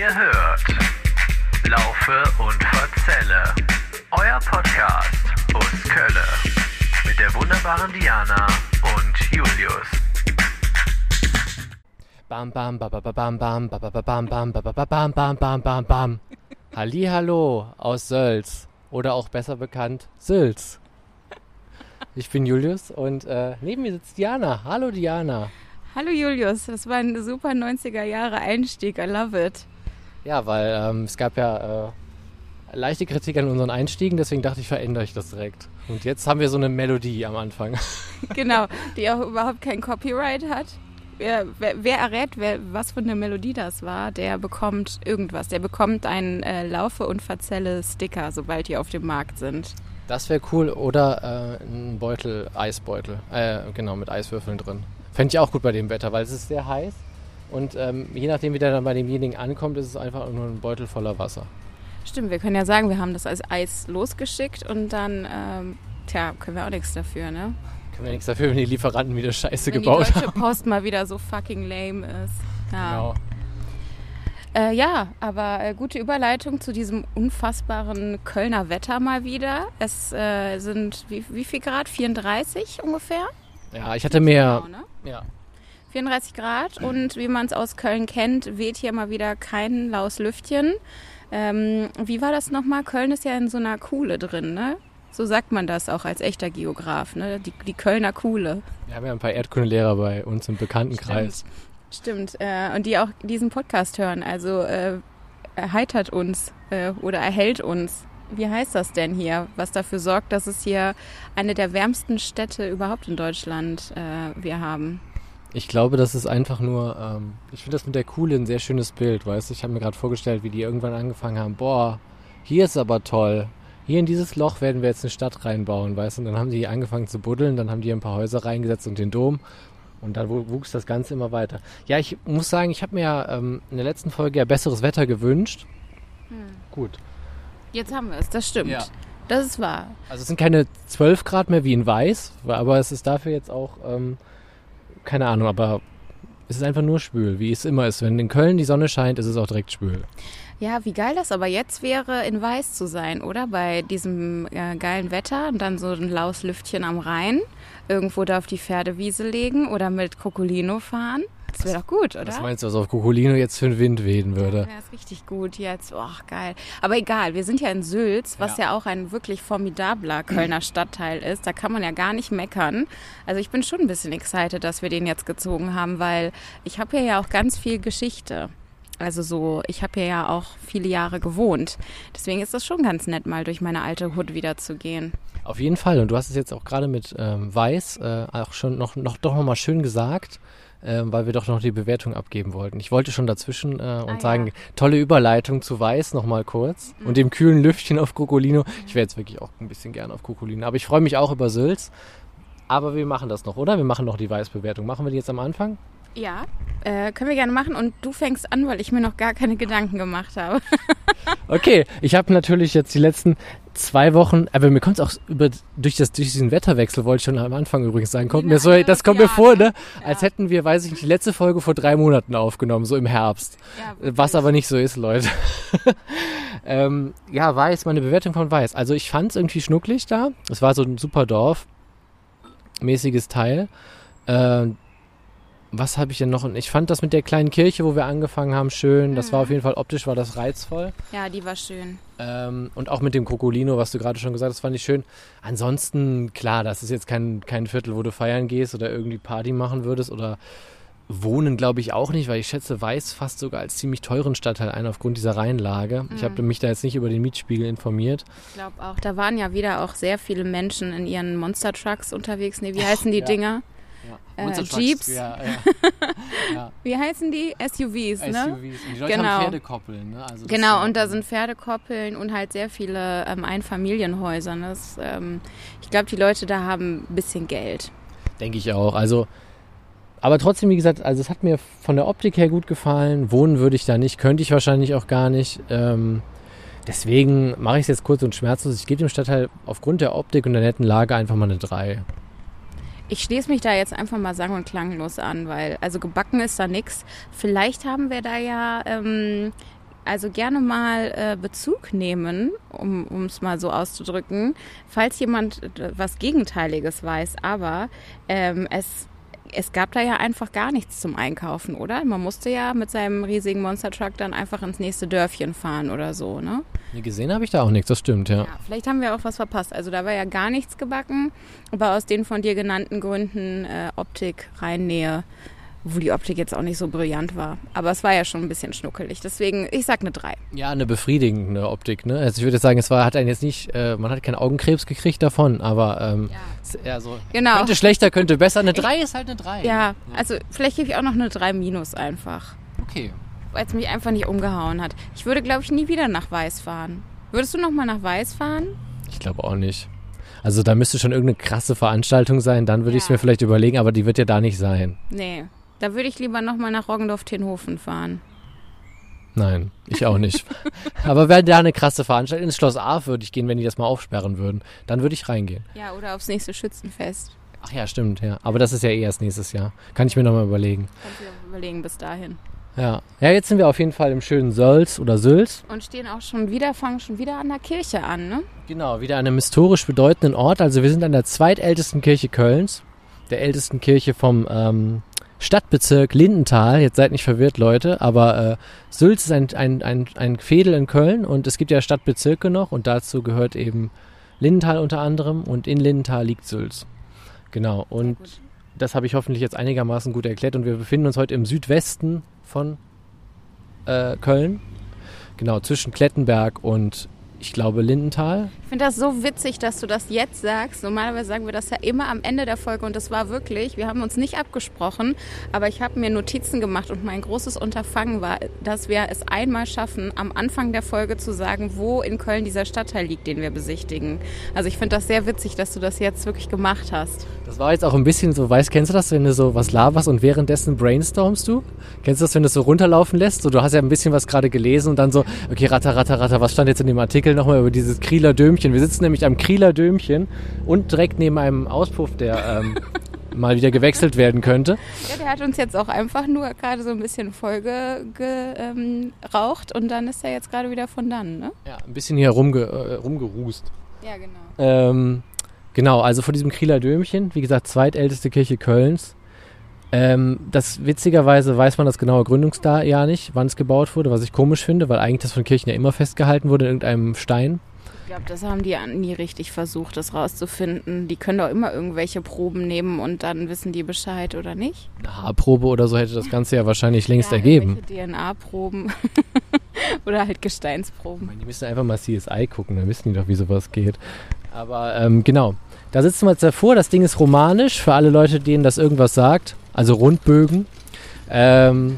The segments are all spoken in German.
Ihr hört Laufe und Verzelle, euer Podcast aus Kölle mit der wunderbaren Diana und Julius. Bam bam ba ba ba bam bam ba ba ba bam bam ba ba ba bam bam bam bam bam. Hallo aus Sölz oder auch besser bekannt Sülz. Ich bin Julius und äh, neben mir sitzt Diana. Hallo Diana. Hallo Julius, das war ein super 90er Jahre Einstieg, I love it. Ja, weil ähm, es gab ja äh, leichte Kritik an unseren Einstiegen, deswegen dachte ich, verändere ich das direkt. Und jetzt haben wir so eine Melodie am Anfang. Genau, die auch überhaupt kein Copyright hat. Wer, wer, wer errät, wer, was für eine Melodie das war, der bekommt irgendwas. Der bekommt einen äh, Laufe- und Verzelle-Sticker, sobald die auf dem Markt sind. Das wäre cool. Oder äh, ein Beutel, Eisbeutel. Äh, genau, mit Eiswürfeln drin. Fände ich auch gut bei dem Wetter, weil es ist sehr heiß. Und ähm, je nachdem, wie der dann bei demjenigen ankommt, ist es einfach nur ein Beutel voller Wasser. Stimmt, wir können ja sagen, wir haben das als Eis losgeschickt und dann, ähm, tja, können wir auch nichts dafür, ne? Können wir nichts dafür, wenn die Lieferanten wieder Scheiße Wenn die gebaut Deutsche haben. Post mal wieder so fucking lame ist. Ja. Genau. Äh, ja, aber äh, gute Überleitung zu diesem unfassbaren Kölner Wetter mal wieder. Es äh, sind wie, wie viel Grad? 34 ungefähr? Ja, ich hatte mehr. Genau, ne? Ja. 34 Grad und wie man es aus Köln kennt, weht hier mal wieder kein laues Lüftchen. Ähm, wie war das nochmal? Köln ist ja in so einer Kuhle drin, ne? So sagt man das auch als echter Geograf, ne? Die, die Kölner Kuhle. Wir haben ja ein paar Erdkundelehrer bei uns im Bekanntenkreis. Stimmt, äh, und die auch diesen Podcast hören. Also äh, erheitert uns äh, oder erhält uns. Wie heißt das denn hier? Was dafür sorgt, dass es hier eine der wärmsten Städte überhaupt in Deutschland äh, wir haben. Ich glaube, das ist einfach nur. Ähm, ich finde das mit der Kuhle ein sehr schönes Bild, weißt du? Ich habe mir gerade vorgestellt, wie die irgendwann angefangen haben. Boah, hier ist aber toll. Hier in dieses Loch werden wir jetzt eine Stadt reinbauen, weißt du? Und dann haben die angefangen zu buddeln, dann haben die ein paar Häuser reingesetzt und den Dom. Und dann wu- wuchs das Ganze immer weiter. Ja, ich muss sagen, ich habe mir ja, ähm, in der letzten Folge ja besseres Wetter gewünscht. Gut. Jetzt haben wir es, das stimmt. Ja. Das ist wahr. Also es sind keine 12 Grad mehr wie in Weiß, aber es ist dafür jetzt auch, ähm, keine Ahnung, aber es ist einfach nur schwül, wie es immer ist. Wenn in Köln die Sonne scheint, ist es auch direkt schwül. Ja, wie geil das aber jetzt wäre, in Weiß zu sein, oder? Bei diesem äh, geilen Wetter und dann so ein laues Lüftchen am Rhein. Irgendwo da auf die Pferdewiese legen oder mit Kokolino fahren. Das wäre doch gut, oder? Was meinst du, was auf Kokolino jetzt für einen Wind wehen würde? Ja, ist richtig gut jetzt. Oh, geil. Aber egal, wir sind ja in Sülz, was ja, Ja. auch ein wirklich formidabler Kölner Stadtteil ist. Da kann man ja gar nicht meckern. Also ich bin schon ein bisschen excited, dass wir den jetzt gezogen haben, weil ich habe hier ja auch ganz viel Geschichte. Also so, ich habe hier ja auch viele Jahre gewohnt. Deswegen ist das schon ganz nett, mal durch meine alte Hut wieder zu gehen. Auf jeden Fall. Und du hast es jetzt auch gerade mit ähm, Weiß äh, auch schon noch, noch doch noch mal schön gesagt, ähm, weil wir doch noch die Bewertung abgeben wollten. Ich wollte schon dazwischen äh, und Ah, sagen, ja. tolle Überleitung zu Weiß noch mal kurz und dem kühlen Lüftchen auf Kokolino. Ich wäre jetzt wirklich auch ein bisschen gern auf Kokolino, aber ich freue mich auch über Sülz. Aber wir machen das noch, oder? Wir machen noch die Weiß-Bewertung. Machen wir die jetzt am Anfang? Ja, äh, können wir gerne machen. Und du fängst an, weil ich mir noch gar keine Gedanken gemacht habe. Okay, ich habe natürlich jetzt die letzten zwei Wochen, aber mir kommt es auch über durch das durch diesen Wetterwechsel wollte ich schon am Anfang übrigens sagen, kommt mir so, das kommt mir vor, ne? ne, als hätten wir, weiß ich nicht, die letzte Folge vor drei Monaten aufgenommen, so im Herbst, was aber nicht so ist, Leute. ähm, ja, Weiß, meine Bewertung von Weiß. Also ich fand es irgendwie schnucklig da. Es war so ein super Dorf, mäßiges Teil. Ähm, was habe ich denn noch? Ich fand das mit der kleinen Kirche, wo wir angefangen haben, schön. Das war auf jeden Fall optisch, war das reizvoll. Ja, die war schön. Ähm, und auch mit dem Krokolino, was du gerade schon gesagt hast, fand ich schön. Ansonsten, klar, das ist jetzt kein, kein Viertel, wo du feiern gehst oder irgendwie Party machen würdest oder wohnen, glaube ich auch nicht, weil ich schätze Weiß fast sogar als ziemlich teuren Stadtteil ein aufgrund dieser Rheinlage. Ich habe mich da jetzt nicht über den Mietspiegel informiert. Ich glaube auch, da waren ja wieder auch sehr viele Menschen in ihren Monster Trucks unterwegs. Nee, wie heißen die Ja. Dinger? Äh, Monster Jeeps. Ja, ja. Wie heißen die? SUVs, ne? SUVs. Und die Leute Genau. haben Pferdekoppeln. Ne? Also Genau, und da sind Pferdekoppeln und halt sehr viele ähm, Einfamilienhäuser. Das, ähm, ich glaube, die Leute da haben ein bisschen Geld. Denke ich auch. Also, aber trotzdem, wie gesagt, also es hat mir von der Optik her gut gefallen. Wohnen würde ich da nicht, könnte ich wahrscheinlich auch gar nicht. Ähm, deswegen mache ich es jetzt kurz und schmerzlos. Ich gebe dem Stadtteil aufgrund der Optik und der netten Lage einfach mal eine 3. Ich schließe mich da jetzt einfach mal sang- und klanglos an, weil also gebacken ist da nix. Vielleicht haben wir da ja ähm, also gerne mal äh, Bezug nehmen, um es mal so auszudrücken, falls jemand äh, was Gegenteiliges weiß. Aber ähm, es es gab da ja einfach gar nichts zum Einkaufen, oder? Man musste ja mit seinem riesigen Monster Truck dann einfach ins nächste Dörfchen fahren oder so, ne? Nee, gesehen habe ich da auch nichts, das stimmt, ja. ja. Vielleicht haben wir auch was verpasst. Also da war ja gar nichts gebacken, aber aus den von dir genannten Gründen äh, Optik, Reinnähe, wo die Optik jetzt auch nicht so brillant war. Aber es war ja schon ein bisschen schnuckelig. Deswegen, ich sag eine 3. Ja, eine befriedigende Optik. Ne? Also ich würde sagen, es war, hat einen jetzt nicht, äh, man hat keinen Augenkrebs gekriegt davon, aber ähm, ja. so, genau. könnte schlechter, könnte besser. Eine 3 ist halt eine 3. Ja, ja, also vielleicht gebe ich auch noch eine 3 minus einfach. Okay. Weil es mich einfach nicht umgehauen hat. Ich würde, glaube ich, nie wieder nach Weiß fahren. Würdest du noch mal nach Weiß fahren? Ich glaube auch nicht. Also da müsste schon irgendeine krasse Veranstaltung sein, dann würde ja. ich es mir vielleicht überlegen, aber die wird ja da nicht sein. Nee, da würde ich lieber nochmal nach Roggendorf-Tenhofen fahren. Nein, ich auch nicht. Aber wäre da eine krasse Veranstaltung, ins Schloss A würde ich gehen, wenn die das mal aufsperren würden. Dann würde ich reingehen. Ja, oder aufs nächste Schützenfest. Ach ja, stimmt, ja. Aber das ist ja eh erst nächstes Jahr. Kann ich mir nochmal überlegen. Kann ich mir überlegen bis dahin. Ja. Ja, jetzt sind wir auf jeden Fall im schönen Sölz oder Sülz. Und stehen auch schon wieder, fangen schon wieder an der Kirche an, ne? Genau, wieder an einem historisch bedeutenden Ort. Also wir sind an der zweitältesten Kirche Kölns, der ältesten Kirche vom ähm, Stadtbezirk Lindenthal. Jetzt seid nicht verwirrt, Leute, aber äh, Sülz ist ein, ein, ein, ein Fädel in Köln und es gibt ja Stadtbezirke noch und dazu gehört eben Lindenthal unter anderem und in Lindenthal liegt Sülz. Genau, und das habe ich hoffentlich jetzt einigermaßen gut erklärt und wir befinden uns heute im Südwesten von äh, Köln. Genau, zwischen Klettenberg und ich glaube Lindenthal. Ich finde das so witzig, dass du das jetzt sagst. Normalerweise sagen wir das ja immer am Ende der Folge und das war wirklich, wir haben uns nicht abgesprochen, aber ich habe mir Notizen gemacht und mein großes Unterfangen war, dass wir es einmal schaffen, am Anfang der Folge zu sagen, wo in Köln dieser Stadtteil liegt, den wir besichtigen. Also ich finde das sehr witzig, dass du das jetzt wirklich gemacht hast. Das war jetzt auch ein bisschen so, weißt, kennst du das, wenn du so was laberst und währenddessen brainstormst du? Kennst du das, wenn du es so runterlaufen lässt? So, du hast ja ein bisschen was gerade gelesen und dann so, okay, ratter, ratter, ratter, was stand jetzt in dem Artikel nochmal über dieses Krieler Dömchen? Wir sitzen nämlich am Krieler Dömchen und direkt neben einem Auspuff, der ähm, mal wieder gewechselt werden könnte. Ja, der hat uns jetzt auch einfach nur gerade so ein bisschen voll geraucht ähm, und dann ist er jetzt gerade wieder von dann, ne? Ja, ein bisschen hier rumge, äh, rumgerußt. Ja, genau. Ähm, Genau, also vor diesem Krieler Dömchen, wie gesagt, zweitälteste Kirche Kölns. Ähm, das witzigerweise weiß man das genaue Gründungsjahr nicht, wann es gebaut wurde, was ich komisch finde, weil eigentlich das von Kirchen ja immer festgehalten wurde in irgendeinem Stein. Ich glaube, das haben die nie richtig versucht, das rauszufinden. Die können doch immer irgendwelche Proben nehmen und dann wissen die Bescheid oder nicht. Eine Haarprobe oder so hätte das Ganze ja wahrscheinlich längst ja, ergeben. DNA-Proben oder halt Gesteinsproben. Meine, die müssen einfach mal CSI gucken, dann wissen die doch, wie sowas geht. Aber ähm, genau, da sitzen wir jetzt davor. Das Ding ist romanisch für alle Leute, denen das irgendwas sagt. Also Rundbögen. Ähm,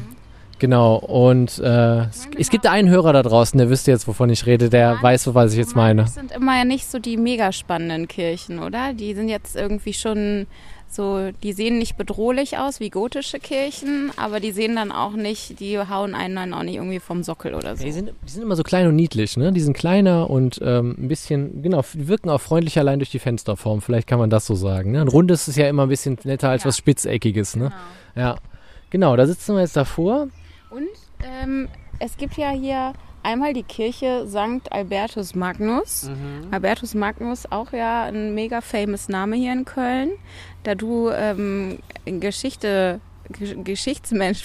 genau, und äh, es, gibt einen Hörer da draußen, der wüsste jetzt, wovon ich rede, der weiß, was ich jetzt meine. Das sind immer ja nicht so die mega spannenden Kirchen, oder? Die sind jetzt irgendwie schon so, die sehen nicht bedrohlich aus wie gotische Kirchen, aber die sehen dann auch nicht, die hauen einen dann auch nicht irgendwie vom Sockel oder so. die, sind, die sind immer so klein und niedlich, ne? Die sind kleiner und ähm, ein bisschen, genau, wirken auch freundlich allein durch die Fensterform. Vielleicht kann man das so sagen. Ne? Ein rundes ist ja immer ein bisschen netter als ja. was Spitzeckiges, ne? Genau. Ja. Genau, da sitzen wir jetzt davor. Und ähm, es gibt ja hier einmal die Kirche St. Albertus Magnus. Mhm. Albertus Magnus, auch ja ein mega famous Name hier in Köln. Da du ähm, Geschichte, Geschichtsmensch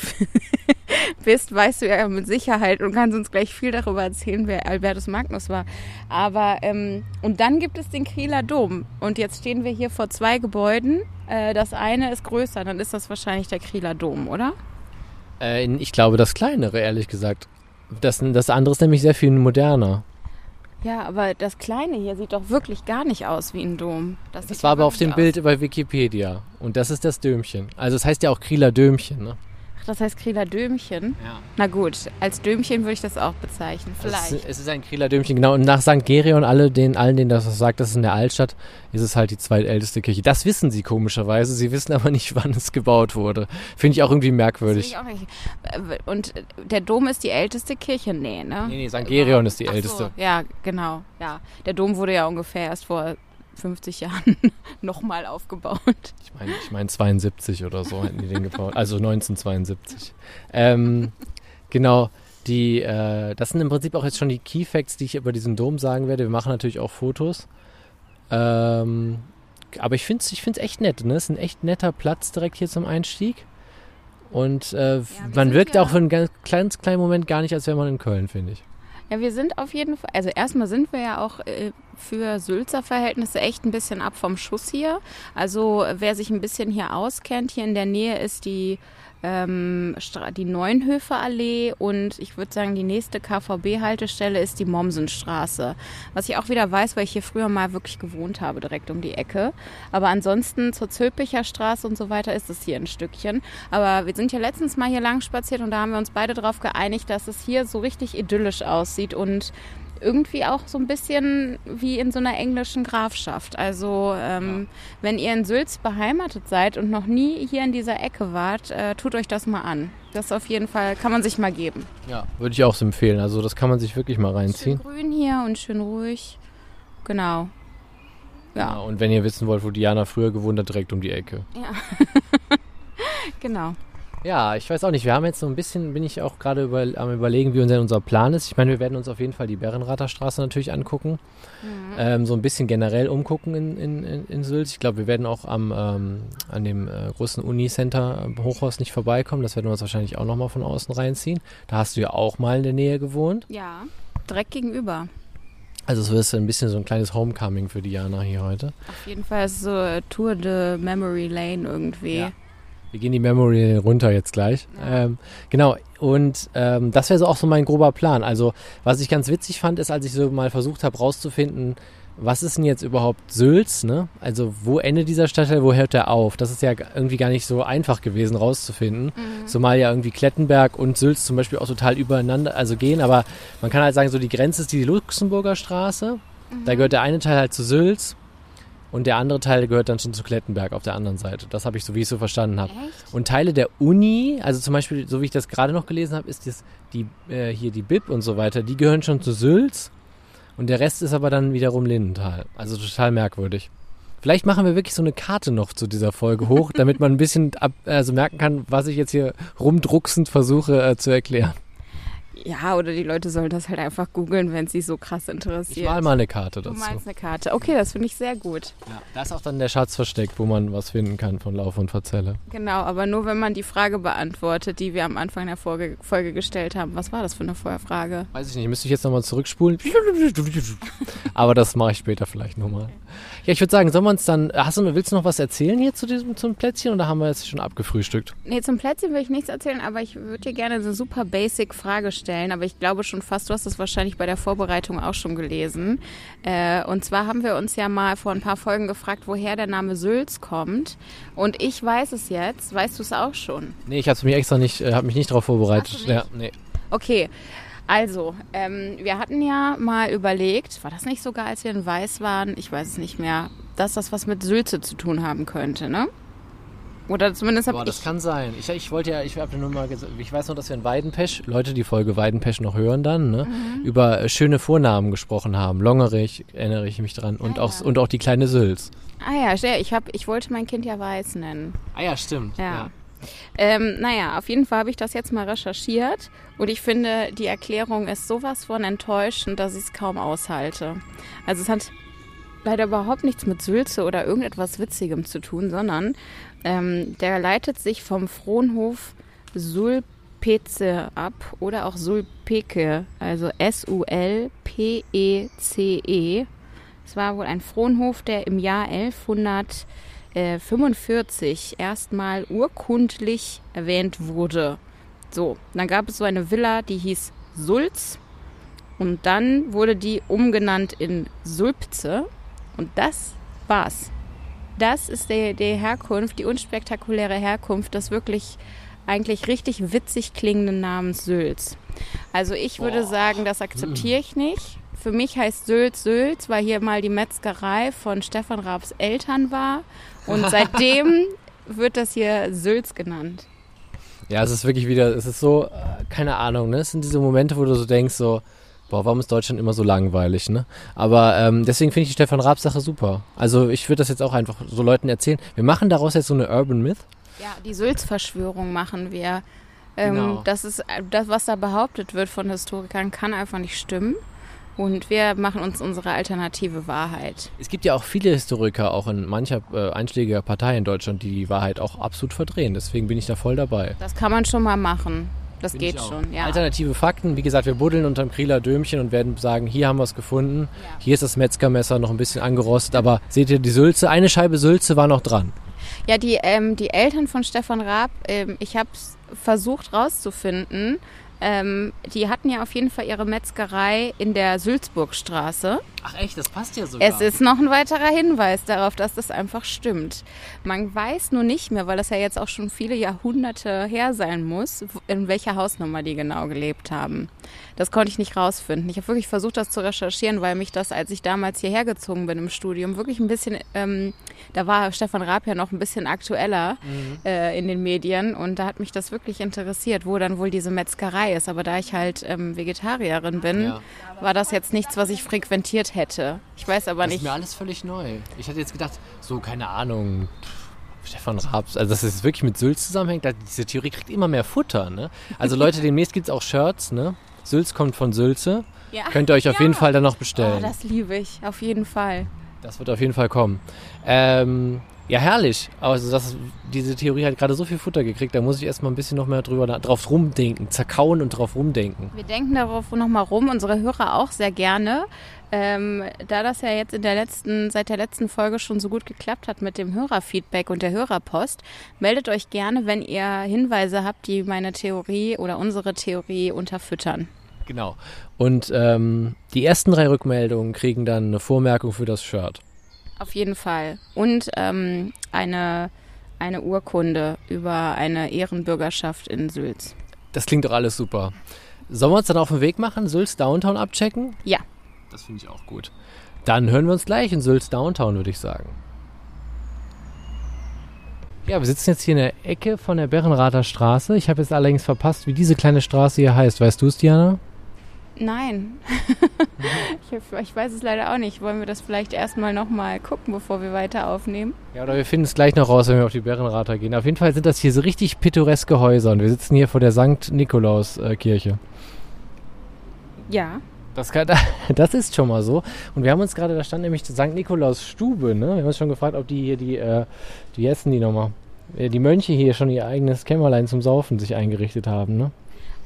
bist, weißt du ja mit Sicherheit und kannst uns gleich viel darüber erzählen, wer Albertus Magnus war. Aber, ähm, und dann gibt es den Kieler Dom. Und jetzt stehen wir hier vor zwei Gebäuden. Äh, das eine ist größer, dann ist das wahrscheinlich der Kieler Dom, oder? Äh, ich glaube das kleinere, ehrlich gesagt. Das, das andere ist nämlich sehr viel moderner. Ja, aber das Kleine hier sieht doch wirklich gar nicht aus wie ein Dom. Das, das war aber auf dem aus. Bild bei Wikipedia. Und das ist das Dömchen. Also es heißt ja auch Krieler Dömchen, ne? Das heißt Krieler Dömchen. Ja. Na gut, als Dömchen würde ich das auch bezeichnen. Vielleicht. Es ist, es ist ein Krieler Dömchen, genau. Und nach St. Gerion, alle, den, allen, denen das sagt, das ist in der Altstadt, ist es halt die zweitälteste Kirche. Das wissen sie komischerweise. Sie wissen aber nicht, wann es gebaut wurde. Finde ich auch irgendwie merkwürdig. Auch und der Dom ist die älteste Kirche? Nee, ne? Nee, nee, St. Gerion ist die Ach älteste. So, ja, genau. Ja. Der Dom wurde ja ungefähr erst vor 50 Jahren nochmal aufgebaut. Ich meine, ich mein 72 oder so hätten die den gebaut. Also 1972. Ähm, genau. Die, äh, das sind im Prinzip auch jetzt schon die Key Facts, die ich über diesen Dom sagen werde. Wir machen natürlich auch Fotos. Ähm, aber ich finde es ich find's echt nett. Ne? Es ist ein echt netter Platz direkt hier zum Einstieg. Und äh, wir man wirkt ja- auch für einen ganz ganz kleinen Moment gar nicht, als wäre man in Köln, finde ich. Ja, wir sind auf jeden Fall, also erstmal sind wir ja auch äh, für Sülzer Verhältnisse echt ein bisschen ab vom Schuss hier. Also wer sich ein bisschen hier auskennt, hier in der Nähe ist die, ähm, die Neunhöfer Allee und ich würde sagen, die nächste KVB-Haltestelle ist die Mommsenstraße. Was ich auch wieder weiß, weil ich hier früher mal wirklich gewohnt habe, direkt um die Ecke. Aber ansonsten zur Zülpicher Straße und so weiter ist es hier ein Stückchen. Aber wir sind ja letztens mal hier lang spaziert und da haben wir uns beide darauf geeinigt, dass es hier so richtig idyllisch aussieht und irgendwie auch so ein bisschen wie in so einer englischen Grafschaft. Also ähm, wenn ihr in Sülz beheimatet seid und noch nie hier in dieser Ecke wart, äh, tut euch das mal an. Das auf jeden Fall kann man sich mal geben. Ja. Würde ich auch so empfehlen. Also das kann man sich wirklich mal Schön reinziehen. grün hier und schön ruhig. Genau. Ja. Ja, Und wenn ihr wissen wollt, wo Diana früher gewohnt hat, direkt um die Ecke. genau. Ja, ich weiß auch nicht. Wir haben jetzt so ein bisschen, bin ich auch gerade über, am überlegen, wie unser, unser Plan ist. Ich meine, wir werden uns auf jeden Fall die Bärenrather Straße natürlich angucken. Ähm, so ein bisschen generell umgucken in, in, in, in Sülz. Ich glaube, wir werden auch am, ähm, an dem äh, großen Unicenter äh, Hochhaus nicht vorbeikommen. Das werden wir uns wahrscheinlich auch nochmal von außen reinziehen. Da hast du ja auch mal in der Nähe gewohnt. Ja, direkt gegenüber. Also es wird ein bisschen so ein kleines Homecoming für Diana hier heute. Auf jeden Fall ist es so äh, Tour de Memory Lane irgendwie. Ja. Wir gehen die Memory runter jetzt gleich. Ähm, genau, und ähm, das wäre so auch so mein grober Plan. Also, was ich ganz witzig fand, ist, als ich so mal versucht habe, rauszufinden, was ist denn jetzt überhaupt Sülz, ne? Also, wo endet dieser Stadtteil, wo hört der auf? Das ist ja irgendwie gar nicht so einfach gewesen rauszufinden. Zumal ja irgendwie Klettenberg und Sülz zum Beispiel auch total übereinander, also gehen, aber man kann halt sagen, so die Grenze ist die Luxemburger Straße. Da gehört der eine Teil halt zu Sülz und der andere Teil gehört dann schon zu Klettenberg auf der anderen Seite. Das habe ich so, wie ich es so verstanden habe. Echt? Und Teile der Uni, also zum Beispiel, so wie ich das gerade noch gelesen habe, ist das die äh, hier die BIP und so weiter, die gehören schon zu Sülz und der Rest ist aber dann wiederum Lindenthal. Also total merkwürdig. Vielleicht machen wir wirklich so eine Karte noch zu dieser Folge hoch, damit man ein bisschen ab, also merken kann, was ich jetzt hier rumdrucksend versuche äh, zu erklären. Ja, oder die Leute sollen das halt einfach googeln, wenn es sie so krass Ich interessiert. mal mal eine Karte du dazu. malst eine Karte. Okay, das finde ich sehr gut. Ja, da ist auch dann der Schatz versteckt, wo man was finden kann von Lauf und Verzelle. Genau, aber nur wenn man die Frage beantwortet, die wir am Anfang der Folge, Folge gestellt haben. Was war das für eine Vorfrage? Weiß ich nicht, müsste ich jetzt nochmal zurückspulen. Aber das mache ich später vielleicht nochmal. Ja, ich würde sagen, sollen wir uns dann. Hast du, willst du noch was erzählen hier zu diesem zum Plätzchen oder haben wir jetzt schon abgefrühstückt? Nee, zum Plätzchen will ich nichts erzählen, aber ich würde dir gerne eine super basic Frage stellen. Aber ich glaube schon fast, du hast es wahrscheinlich bei der Vorbereitung auch schon gelesen. Äh, und zwar haben wir uns ja mal vor ein paar Folgen gefragt, woher der Name Sülz kommt. Und ich weiß es jetzt. Weißt du es auch schon? Nee, ich habe mich extra nicht, äh, habe mich nicht darauf vorbereitet. Ja, nee. Okay, also, ähm, wir hatten ja mal überlegt, war das nicht sogar, als wir in Weiß waren? Ich weiß es nicht mehr, dass das was mit Sülze zu tun haben könnte, ne? Oder zumindest Boah, habe das ich... kann sein. Ich, ich wollte ja, ich habe nur mal gesagt, ich weiß noch, dass wir in Weidenpesch, Leute, die Folge Weidenpesch noch hören dann, ne, Mhm. über äh, schöne Vornamen gesprochen haben. Longerich, erinnere ich mich dran. Und, Ah, auch, ja. und auch die kleine Sülz. Ah ja, sehr, ich, hab, ich wollte mein Kind ja Weiß nennen. Ah ja, stimmt. Ja. Ähm, naja, auf jeden Fall habe ich das jetzt mal recherchiert und ich finde, die Erklärung ist sowas von enttäuschend, dass ich es kaum aushalte. Also es hat leider überhaupt nichts mit Sülze oder irgendetwas Witzigem zu tun, sondern ähm, der leitet sich vom Frohnhof Sulpece ab oder auch Sulpeke, also S-U-L-P-E-C-E. Es war wohl ein Frohnhof, der im Jahr 1145 erstmal urkundlich erwähnt wurde. So, dann gab es so eine Villa, die hieß Sulz. Und dann wurde die umgenannt in Sulpze. Und das war's. Das ist die, die Herkunft, die unspektakuläre Herkunft des wirklich eigentlich richtig witzig klingenden Namens Sülz. Also ich würde sagen, das akzeptiere ich nicht. Für mich heißt Sülz Sülz, weil hier mal die Metzgerei von Stefan Raabs Eltern war. Und seitdem wird das hier Sülz genannt. Ja, es ist wirklich wieder, es ist so, äh, keine Ahnung, ne? Es sind diese Momente, wo du so denkst, so, boah, warum ist Deutschland immer so langweilig, ne? Aber ähm, deswegen finde ich die Stefan Raab Sache super. Also ich würde das jetzt auch einfach so Leuten erzählen. Wir machen daraus jetzt so eine Urban Myth. Ja, die Sülz-Verschwörung machen wir. Ähm, Genau. Das ist das, was da behauptet wird von Historikern, kann einfach nicht stimmen. Und wir machen uns unsere alternative Wahrheit. Es gibt ja auch viele Historiker, auch in mancher äh, einschlägiger Partei in Deutschland, die die Wahrheit auch absolut verdrehen. Deswegen bin ich da voll dabei. Das kann man schon mal machen. Das Bin geht schon, ja. Alternative Fakten, wie gesagt, wir buddeln unterm Krieler Dömchen und werden sagen, hier haben wir es gefunden. Hier ist das Metzgermesser noch ein bisschen angerostet, aber seht ihr die Sülze? Eine Scheibe Sülze war noch dran. Ja, die, ähm, die Eltern von Stefan Raab, ähm, ich habe versucht rauszufinden, ähm, die hatten ja auf jeden Fall ihre Metzgerei in der Sülzburgstraße. Ach echt, das passt ja sogar. Es ist noch ein weiterer Hinweis darauf, dass das einfach stimmt. Man weiß nur nicht mehr, weil das ja jetzt auch schon viele Jahrhunderte her sein muss, in welcher Hausnummer die genau gelebt haben. Das konnte ich nicht rausfinden. Ich habe wirklich versucht, das zu recherchieren, weil mich das, als ich damals hierher gezogen bin im Studium, wirklich ein bisschen, ähm, da war Stefan Raab ja noch ein bisschen aktueller äh, in den Medien und da hat mich das wirklich interessiert, wo dann wohl diese Metzgerei ist. Aber da ich halt ähm, Vegetarierin bin, Ja. war das jetzt nichts, was ich frequentiert hätte. Ich weiß aber Das ist nicht. mir alles völlig neu. Ich hatte jetzt gedacht, so, keine Ahnung, Stefan Raabs, also dass es wirklich mit Sülz zusammenhängt, diese Theorie kriegt immer mehr Futter, ne? Also Leute, demnächst gibt es auch Shirts, ne? Sülz kommt von Sülze. Ja. Könnt ihr euch auf Ja. jeden Fall dann noch Oh, bestellen. das liebe ich, auf jeden Fall. Das wird auf jeden Fall kommen. Ähm, ja, herrlich. Also das, diese Theorie hat gerade so viel Futter gekriegt, da muss ich erstmal ein bisschen noch mehr drüber drauf rumdenken, zerkauen und drauf rumdenken. Wir denken darauf nochmal rum, unsere Hörer auch sehr gerne. Ähm, da das ja jetzt in der letzten, seit der letzten Folge schon so gut geklappt hat mit dem Hörerfeedback und der Hörerpost, meldet euch gerne, wenn ihr Hinweise habt, die meine Theorie oder unsere Theorie unterfüttern. Genau. Und ähm, die ersten drei Rückmeldungen kriegen dann eine Vormerkung für das Shirt. Auf jeden Fall. Und ähm, eine, eine Urkunde über eine Ehrenbürgerschaft in Sülz. Das klingt doch alles super. Sollen wir uns dann auf den Weg machen, Sülz Downtown abchecken? Ja. Das finde ich auch gut. Dann hören wir uns gleich in Sülz Downtown, würde ich sagen. Ja, wir sitzen jetzt hier in der Ecke von der Berrenrather Straße. Ich habe jetzt allerdings verpasst, wie diese kleine Straße hier heißt. Weißt du es, Diana? Nein. ich, ich weiß es leider auch nicht. Wollen wir das vielleicht erstmal nochmal gucken, bevor wir weiter aufnehmen? Ja, oder wir finden es gleich noch raus, wenn wir auf die Berrenrather gehen. Auf jeden Fall sind das hier so richtig pittoreske Häuser und wir sitzen hier vor der St. Nikolaus-Kirche. Ja. Das, kann, das ist schon mal so. Und wir haben uns gerade, da stand nämlich die St. Nikolaus Stube, ne? Wir haben uns schon gefragt, ob die hier die, äh, wie heißen die nochmal? Die Mönche hier schon ihr eigenes Kämmerlein zum Saufen sich eingerichtet haben, ne?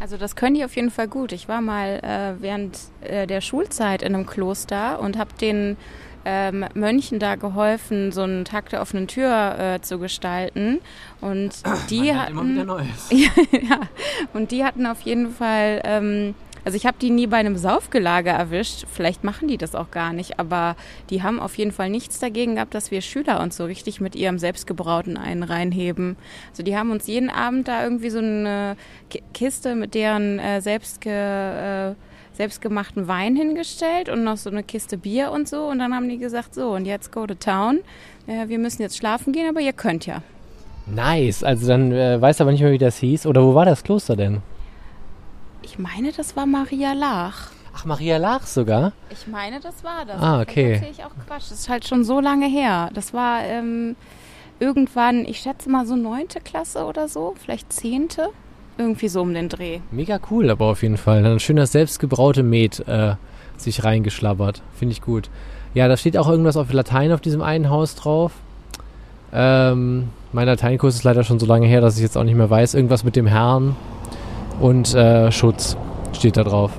Also das können die auf jeden Fall gut. Ich war mal äh, während äh, der Schulzeit in einem Kloster und habe den ähm, Mönchen da geholfen, so einen Tag der offenen Tür äh, zu gestalten. Und die hatten, Neues. ja, und die hatten auf jeden Fall, ähm, also ich habe die nie bei einem Saufgelage erwischt. Vielleicht machen die das auch gar nicht, aber die haben auf jeden Fall nichts dagegen gehabt, dass wir Schüler uns so richtig mit ihrem selbstgebrauten einen reinheben. Also die haben uns jeden Abend da irgendwie so eine Ki- Kiste mit deren äh, selbstge, äh, selbstgemachten Wein hingestellt und noch so eine Kiste Bier und so. Und dann haben die gesagt, so und jetzt go to town. Äh, wir müssen jetzt schlafen gehen, aber ihr könnt ja. Nice. Also dann äh, weißt du aber nicht mehr, wie das hieß. Oder wo war das Kloster denn? Ich meine, das war Maria Lach. Ach, Maria Lach sogar? Ich meine, das war das. Ah, okay. Vielleicht ich auch Quatsch. Das ist halt schon so lange her. Das war ähm, irgendwann, ich schätze mal so neunte Klasse oder so, vielleicht zehnte. Irgendwie so um den Dreh. Mega cool, aber auf jeden Fall. Dann schön das selbstgebraute Met äh, sich reingeschlabbert. Finde ich gut. Ja, da steht auch irgendwas auf Latein auf diesem einen Haus drauf. Ähm, mein Lateinkurs ist leider schon so lange her, dass ich jetzt auch nicht mehr weiß. Irgendwas mit dem Herrn und äh, Schutz steht da drauf.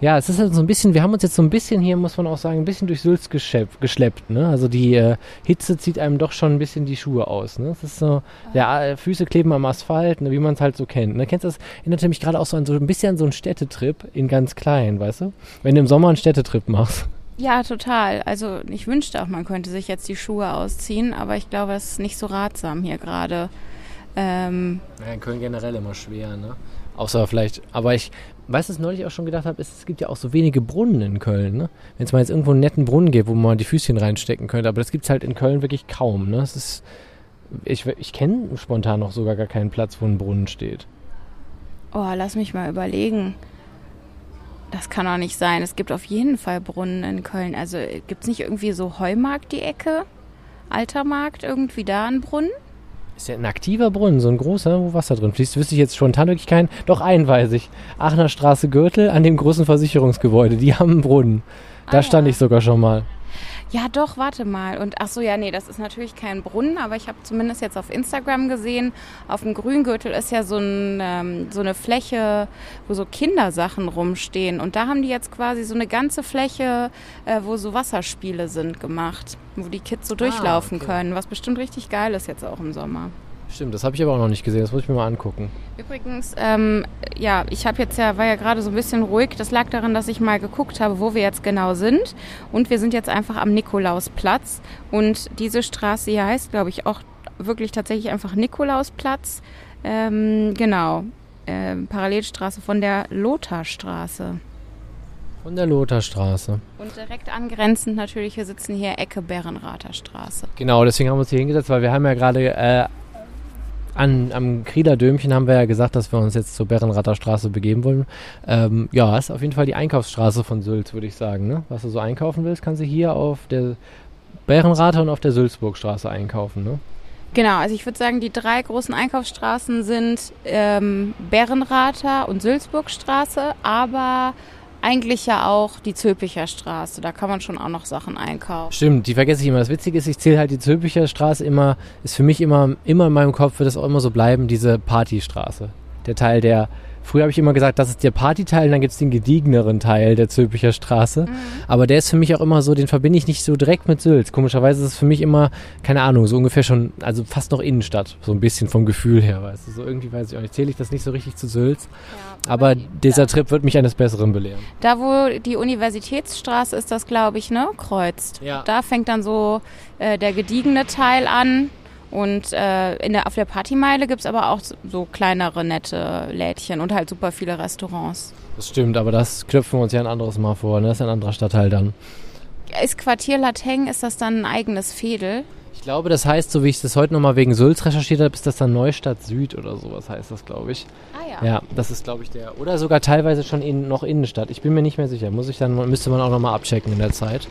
Ja, es ist halt so ein bisschen, wir haben uns jetzt so ein bisschen hier, muss man auch sagen, ein bisschen durch Sülz geschleppt. geschleppt ne? Also die äh, Hitze zieht einem doch schon ein bisschen die Schuhe aus. Ne? Es ist so, ja, äh, Füße kleben am Asphalt, ne, wie man es halt so kennt. Ne? Kennst du das? Erinnert mich gerade auch so an so ein bisschen an so einen Städtetrip in ganz klein, weißt du? Wenn du im Sommer einen Städtetrip machst. Ja, total. Also ich wünschte auch, man könnte sich jetzt die Schuhe ausziehen, aber ich glaube, es ist nicht so ratsam hier gerade. Ähm, Ja, in Köln generell immer schwer, ne? Außer vielleicht, aber ich weiß, was ich neulich auch schon gedacht habe, ist, es gibt ja auch so wenige Brunnen in Köln, ne? Wenn es mal jetzt irgendwo einen netten Brunnen gibt, wo man die Füßchen reinstecken könnte, aber das gibt es halt in Köln wirklich kaum, ne? Es ist, ich, ich kenne spontan noch sogar gar keinen Platz, wo ein Brunnen steht. oh, lass mich mal überlegen. Das kann doch nicht sein. Es gibt auf jeden Fall Brunnen in Köln. Also gibt es nicht irgendwie so Heumarkt die Ecke? Altermarkt, irgendwie da ein Brunnen? Ist ja ein aktiver Brunnen, so ein großer, wo Wasser drin fließt. Wüsste ich jetzt spontan wirklich keinen. Doch einen weiß ich. Aachener Straße Gürtel an dem großen Versicherungsgebäude. Die haben einen Brunnen. Da Ah, stand ja. ich sogar schon mal. Ja, doch, warte mal. Und ach so, ja, nee, das ist natürlich kein Brunnen, aber ich habe zumindest jetzt auf Instagram gesehen, auf dem Grüngürtel ist ja so, ein, ähm, so eine Fläche, wo so Kindersachen rumstehen. Und da haben die jetzt quasi so eine ganze Fläche, äh, wo so Wasserspiele sind, gemacht, wo die Kids so durchlaufen okay. können, was bestimmt richtig geil ist jetzt auch im Sommer. Stimmt, das habe ich aber auch noch nicht gesehen. Das muss ich mir mal angucken. Übrigens, ähm, ja, ich habe jetzt ja, war ja gerade so ein bisschen ruhig. Das lag daran, dass ich mal geguckt habe, wo wir jetzt genau sind. Und wir sind jetzt einfach am Nikolausplatz. Und diese Straße hier heißt, glaube ich, auch wirklich tatsächlich einfach Nikolausplatz. Ähm, genau. Ähm, Parallelstraße von der Lotharstraße. Von der Lotharstraße. Und direkt angrenzend natürlich, wir sitzen hier Ecke Berrenrather Straße. Genau, deswegen haben wir uns hier hingesetzt, weil wir haben ja gerade äh, an, am Krieler Dömchen haben wir ja gesagt, dass wir uns jetzt zur Berrenrather Straße begeben wollen. Ähm, ja, ist auf jeden Fall die Einkaufsstraße von Sülz, würde ich sagen. Ne? Was du so einkaufen willst, kannst du hier auf der Berrenrather und auf der Sülzburgstraße einkaufen. Ne? Genau, also ich würde sagen, die drei großen Einkaufsstraßen sind ähm, Berrenrather und Sülzburgstraße, aber eigentlich ja auch die Zülpicher Straße. Da kann man schon auch noch Sachen einkaufen. Stimmt, die vergesse ich immer. Das Witzige ist, ich zähle halt die Zülpicher Straße immer, ist für mich immer, immer in meinem Kopf, wird es auch immer so bleiben, diese Partystraße. Der Teil, der, früher habe ich immer gesagt, das ist der Partyteil, und dann gibt es den gediegeneren Teil der Zülpicher Straße. Aber der ist für mich auch immer so, den verbinde ich nicht so direkt mit Sülz. Komischerweise ist es für mich immer, keine Ahnung, so ungefähr schon, also fast noch Innenstadt, so ein bisschen vom Gefühl her, weißt du. So irgendwie weiß ich auch nicht, zähle ich das nicht so richtig zu Sülz. Aber dieser Trip wird mich eines Besseren belehren. Da, wo die Universitätsstraße ist, das glaube ich, ne? Kreuzt. Ja. Da fängt dann so äh, der gediegene Teil an. Und äh, in der, auf der Partymeile gibt's aber auch so- kleinere, nette Lädchen und halt super viele Restaurants. Das stimmt, aber das knüpfen wir uns ja ein anderes Mal vor, ne? Das ist ein anderer Stadtteil dann. Ist Quartier Lateng, ist das dann ein eigenes Fädel? Ich glaube, das heißt, so wie ich das heute nochmal wegen Sulz recherchiert habe, ist das dann Neustadt Süd oder sowas heißt das, glaube ich. Ah Ja, das ist, glaube ich, der. Oder sogar teilweise schon in, noch Innenstadt. Ich bin mir nicht mehr sicher. Muss ich dann, müsste man auch nochmal abchecken in der Zeit.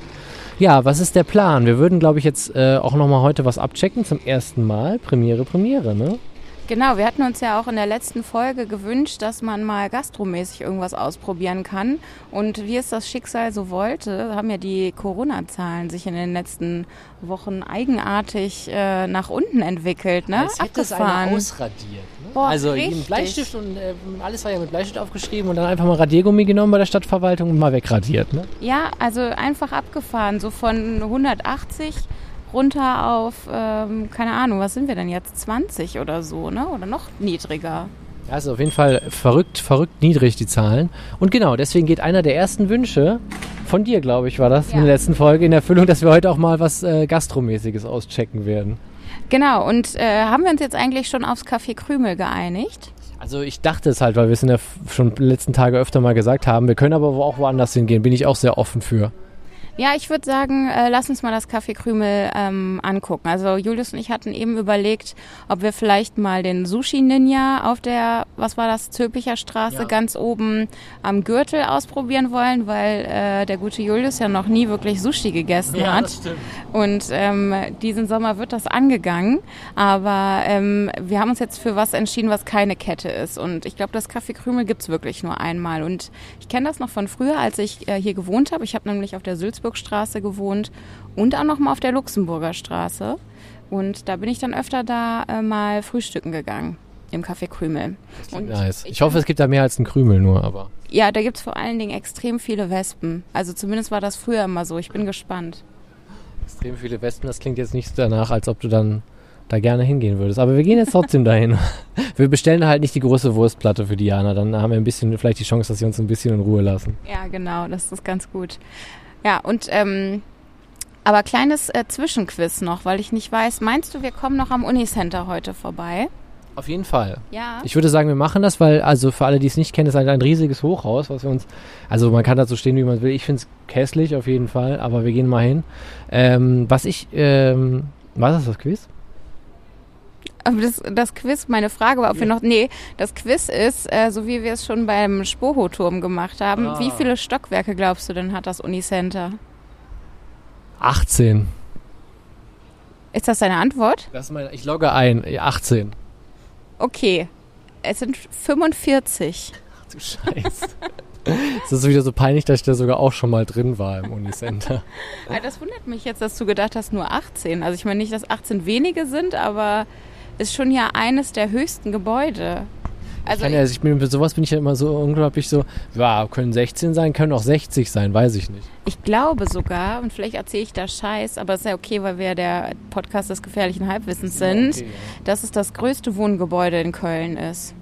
Ja, was ist der Plan? Wir würden, glaube ich, jetzt äh, auch nochmal heute was abchecken zum ersten Mal. Premiere, Premiere, ne? Genau, wir hatten uns ja auch in der letzten Folge gewünscht, dass man mal gastromäßig irgendwas ausprobieren kann. Und wie es das Schicksal so wollte, haben ja die Corona-Zahlen sich in den letzten Wochen eigenartig äh, nach unten entwickelt, ne? Abgefahren. ausradiert. Boah, also jeden Bleistift und äh, alles war ja mit Bleistift aufgeschrieben und dann einfach mal Radiergummi genommen bei der Stadtverwaltung und mal wegradiert. Ne? Ja, also einfach abgefahren, so von 180 runter auf, ähm, keine Ahnung, was sind wir denn jetzt, 20 oder so, ne? Oder noch niedriger. Ja, ist auf jeden Fall verrückt, verrückt niedrig, die Zahlen. Und genau, deswegen geht einer der ersten Wünsche von dir, glaube ich, war das in Ja. der letzten Folge in Erfüllung, dass wir heute auch mal was äh, Gastromäßiges auschecken werden. Genau, und äh, haben wir uns jetzt eigentlich schon aufs Café Krümel geeinigt? Also ich dachte es halt, weil wir es in der schon letzten Tage öfter mal gesagt haben. Wir können aber auch woanders hingehen, bin ich auch sehr offen für. Ja, ich würde sagen, äh, lass uns mal das Café Krümel ähm, angucken. Also Julius und ich hatten eben überlegt, ob wir vielleicht mal den Sushi Ninja auf der, was war das, Zülpicher Straße Ja. ganz oben am Gürtel ausprobieren wollen, weil äh, der gute Julius ja noch nie wirklich Sushi gegessen hat. stimmt. Und ähm, diesen Sommer wird das angegangen. Aber ähm, wir haben uns jetzt für was entschieden, was keine Kette ist. Und ich glaube, das Café Krümel gibt's wirklich nur einmal. Und ich kenne das noch von früher, als ich äh, hier gewohnt habe. Ich habe nämlich auf der Sülzburgstraße gewohnt und auch noch mal auf der Luxemburger Straße. Und da bin ich dann öfter da äh, mal frühstücken gegangen. Im Café Krümel. Und Nice. Ich hoffe, es gibt da mehr als einen Krümel nur, aber. Ja, da gibt's vor allen Dingen extrem viele Wespen. Also zumindest war das früher immer so. Ich bin gespannt. Extrem viele Wespen, das klingt jetzt nicht danach, als ob du dann da gerne hingehen würdest. Aber wir gehen jetzt trotzdem dahin. Wir bestellen halt nicht die große Wurstplatte für Diana, dann haben wir ein bisschen, vielleicht die Chance, dass sie uns ein bisschen in Ruhe lassen. Ja, genau, das ist ganz gut. Ja, und ähm, aber kleines äh, Zwischenquiz noch, weil ich nicht weiß, meinst du, wir kommen noch am Unicenter heute vorbei? Auf jeden Fall. Ja. Ich würde sagen, wir machen das, weil, also für alle, die es nicht kennen, ist ein, ein riesiges Hochhaus, was wir uns, also man kann da so stehen, wie man will. Ich finde es kässlich auf jeden Fall, aber wir gehen mal hin. Ähm, was ich, ähm, was ist das Quiz? Aber das, das Quiz, meine Frage war, ob wir noch, nee, das Quiz ist, äh, so wie wir es schon beim Spoho-Turm gemacht haben, Ah. wie viele Stockwerke glaubst du denn hat das Unicenter? 18. Ist das deine Antwort? Das ist meine, ich logge ein, 18. Okay. Es sind 45. Ach du Scheiße. Es ist wieder so peinlich, dass ich da sogar auch schon mal drin war im Unicenter. Ah, Das wundert mich jetzt, dass du gedacht hast, nur 18. Also ich meine nicht, dass 18 wenige sind, aber ist schon ja eines der höchsten Gebäude. Also Kann ja, ich bin, sowas bin ich ja immer so unglaublich so, ja, können 16 sein, können auch 60 sein, weiß ich nicht. Ich glaube sogar, und vielleicht erzähle ich da Scheiß, aber es ist ja okay, weil wir der Podcast des gefährlichen Halbwissens sind, okay, ja. dass es das größte Wohngebäude in Köln ist.